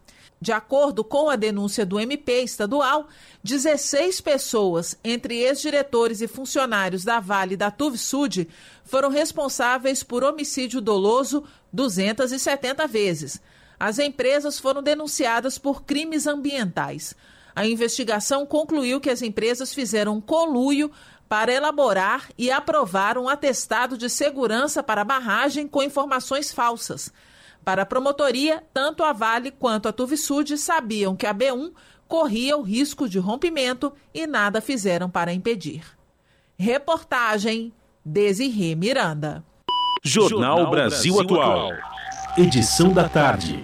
De acordo com a denúncia do MP estadual, 16 pessoas, entre ex-diretores e funcionários da Vale e da Tuvsud, foram responsáveis por homicídio doloso 270 vezes. As empresas foram denunciadas por crimes ambientais. A investigação concluiu que as empresas fizeram um conluio para elaborar e aprovar um atestado de segurança para a barragem com informações falsas. Para a promotoria, tanto a Vale quanto a Tuvisud sabiam que a B1 corria o risco de rompimento e nada fizeram para impedir. Reportagem Desirê Miranda. Jornal Brasil Atual. Edição da tarde.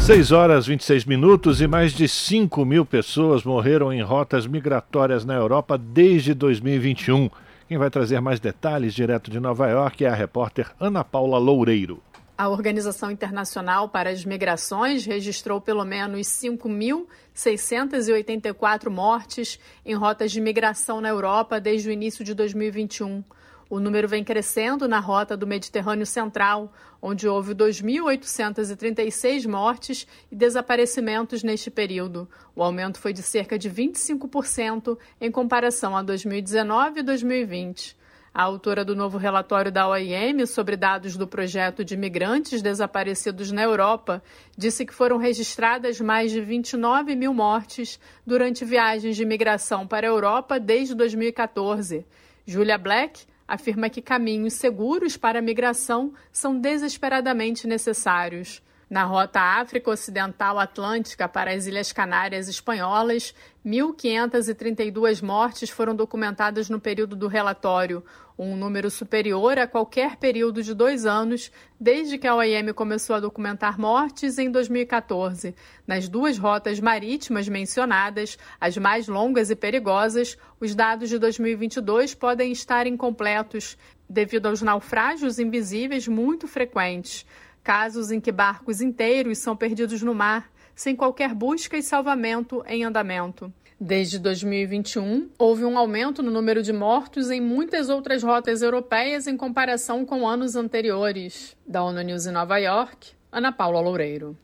6 horas 26 minutos e mais de 5 mil pessoas morreram em rotas migratórias na Europa desde 2021. Quem vai trazer mais detalhes direto de Nova York é a repórter Ana Paula Loureiro. A Organização Internacional para as Migrações registrou pelo menos 5.684 mortes em rotas de migração na Europa desde o início de 2021. O número vem crescendo na rota do Mediterrâneo Central, onde houve 2.836 mortes e desaparecimentos neste período. O aumento foi de cerca de 25% em comparação a 2019 e 2020. A autora do novo relatório da OIM sobre dados do projeto de migrantes desaparecidos na Europa disse que foram registradas mais de 29 mil mortes durante viagens de migração para a Europa desde 2014. Julia Black, afirma que caminhos seguros para a migração são desesperadamente necessários. Na rota África Ocidental Atlântica para as Ilhas Canárias Espanholas, 1.532 mortes foram documentadas no período do relatório, um número superior a qualquer período de dois anos desde que a OIM começou a documentar mortes em 2014. Nas duas rotas marítimas mencionadas, as mais longas e perigosas, os dados de 2022 podem estar incompletos devido aos naufrágios invisíveis muito frequentes casos em que barcos inteiros são perdidos no mar, sem qualquer busca e salvamento em andamento. Desde 2021, houve um aumento no número de mortos em muitas outras rotas europeias em comparação com anos anteriores. Da ONU News em Nova York, Ana Paula Loureiro.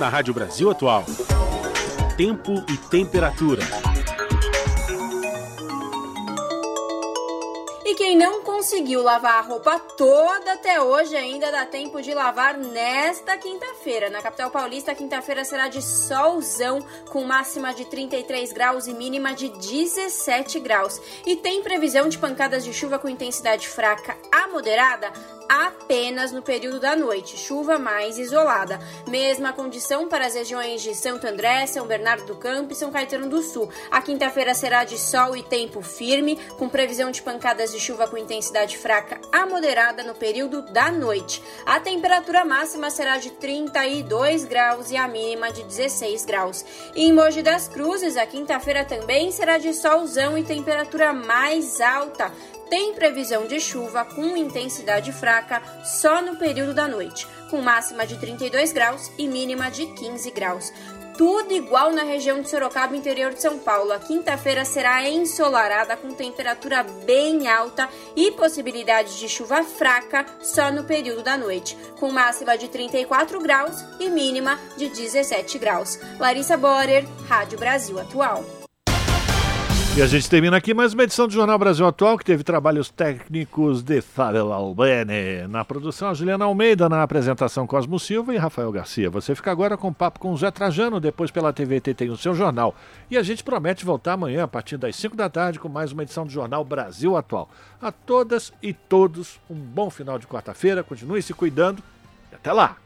Na Rádio Brasil Atual, tempo e temperatura. Quem não conseguiu lavar a roupa toda até hoje, ainda dá tempo de lavar nesta quinta-feira. Na capital paulista, quinta-feira será de solzão, com máxima de 33 graus e mínima de 17 graus. E tem previsão de pancadas de chuva com intensidade fraca a moderada apenas no período da noite, chuva mais isolada. Mesma condição para as regiões de Santo André, São Bernardo do Campo e São Caetano do Sul. A quinta-feira será de sol e tempo firme, com previsão de pancadas de chuva com intensidade fraca a moderada no período da noite. A temperatura máxima será de 32 graus e a mínima de 16 graus. em Mogi das Cruzes, a quinta-feira também será de solzão e temperatura mais alta, tem previsão de chuva com intensidade fraca só no período da noite, com máxima de 32 graus e mínima de 15 graus. Tudo igual na região de Sorocaba, interior de São Paulo. A quinta-feira será ensolarada com temperatura bem alta e possibilidade de chuva fraca só no período da noite, com máxima de 34 graus e mínima de 17 graus. Larissa Borer, Rádio Brasil Atual. E a gente termina aqui mais uma edição do Jornal Brasil Atual, que teve trabalhos técnicos de Fábio Albene. Na produção, a Juliana Almeida, na apresentação Cosmo Silva e Rafael Garcia. Você fica agora com o papo com o Zé Trajano, depois pela TVT tem o seu jornal. E a gente promete voltar amanhã, a partir das 5 da tarde, com mais uma edição do Jornal Brasil Atual. A todas e todos, um bom final de quarta-feira, continue se cuidando e até lá!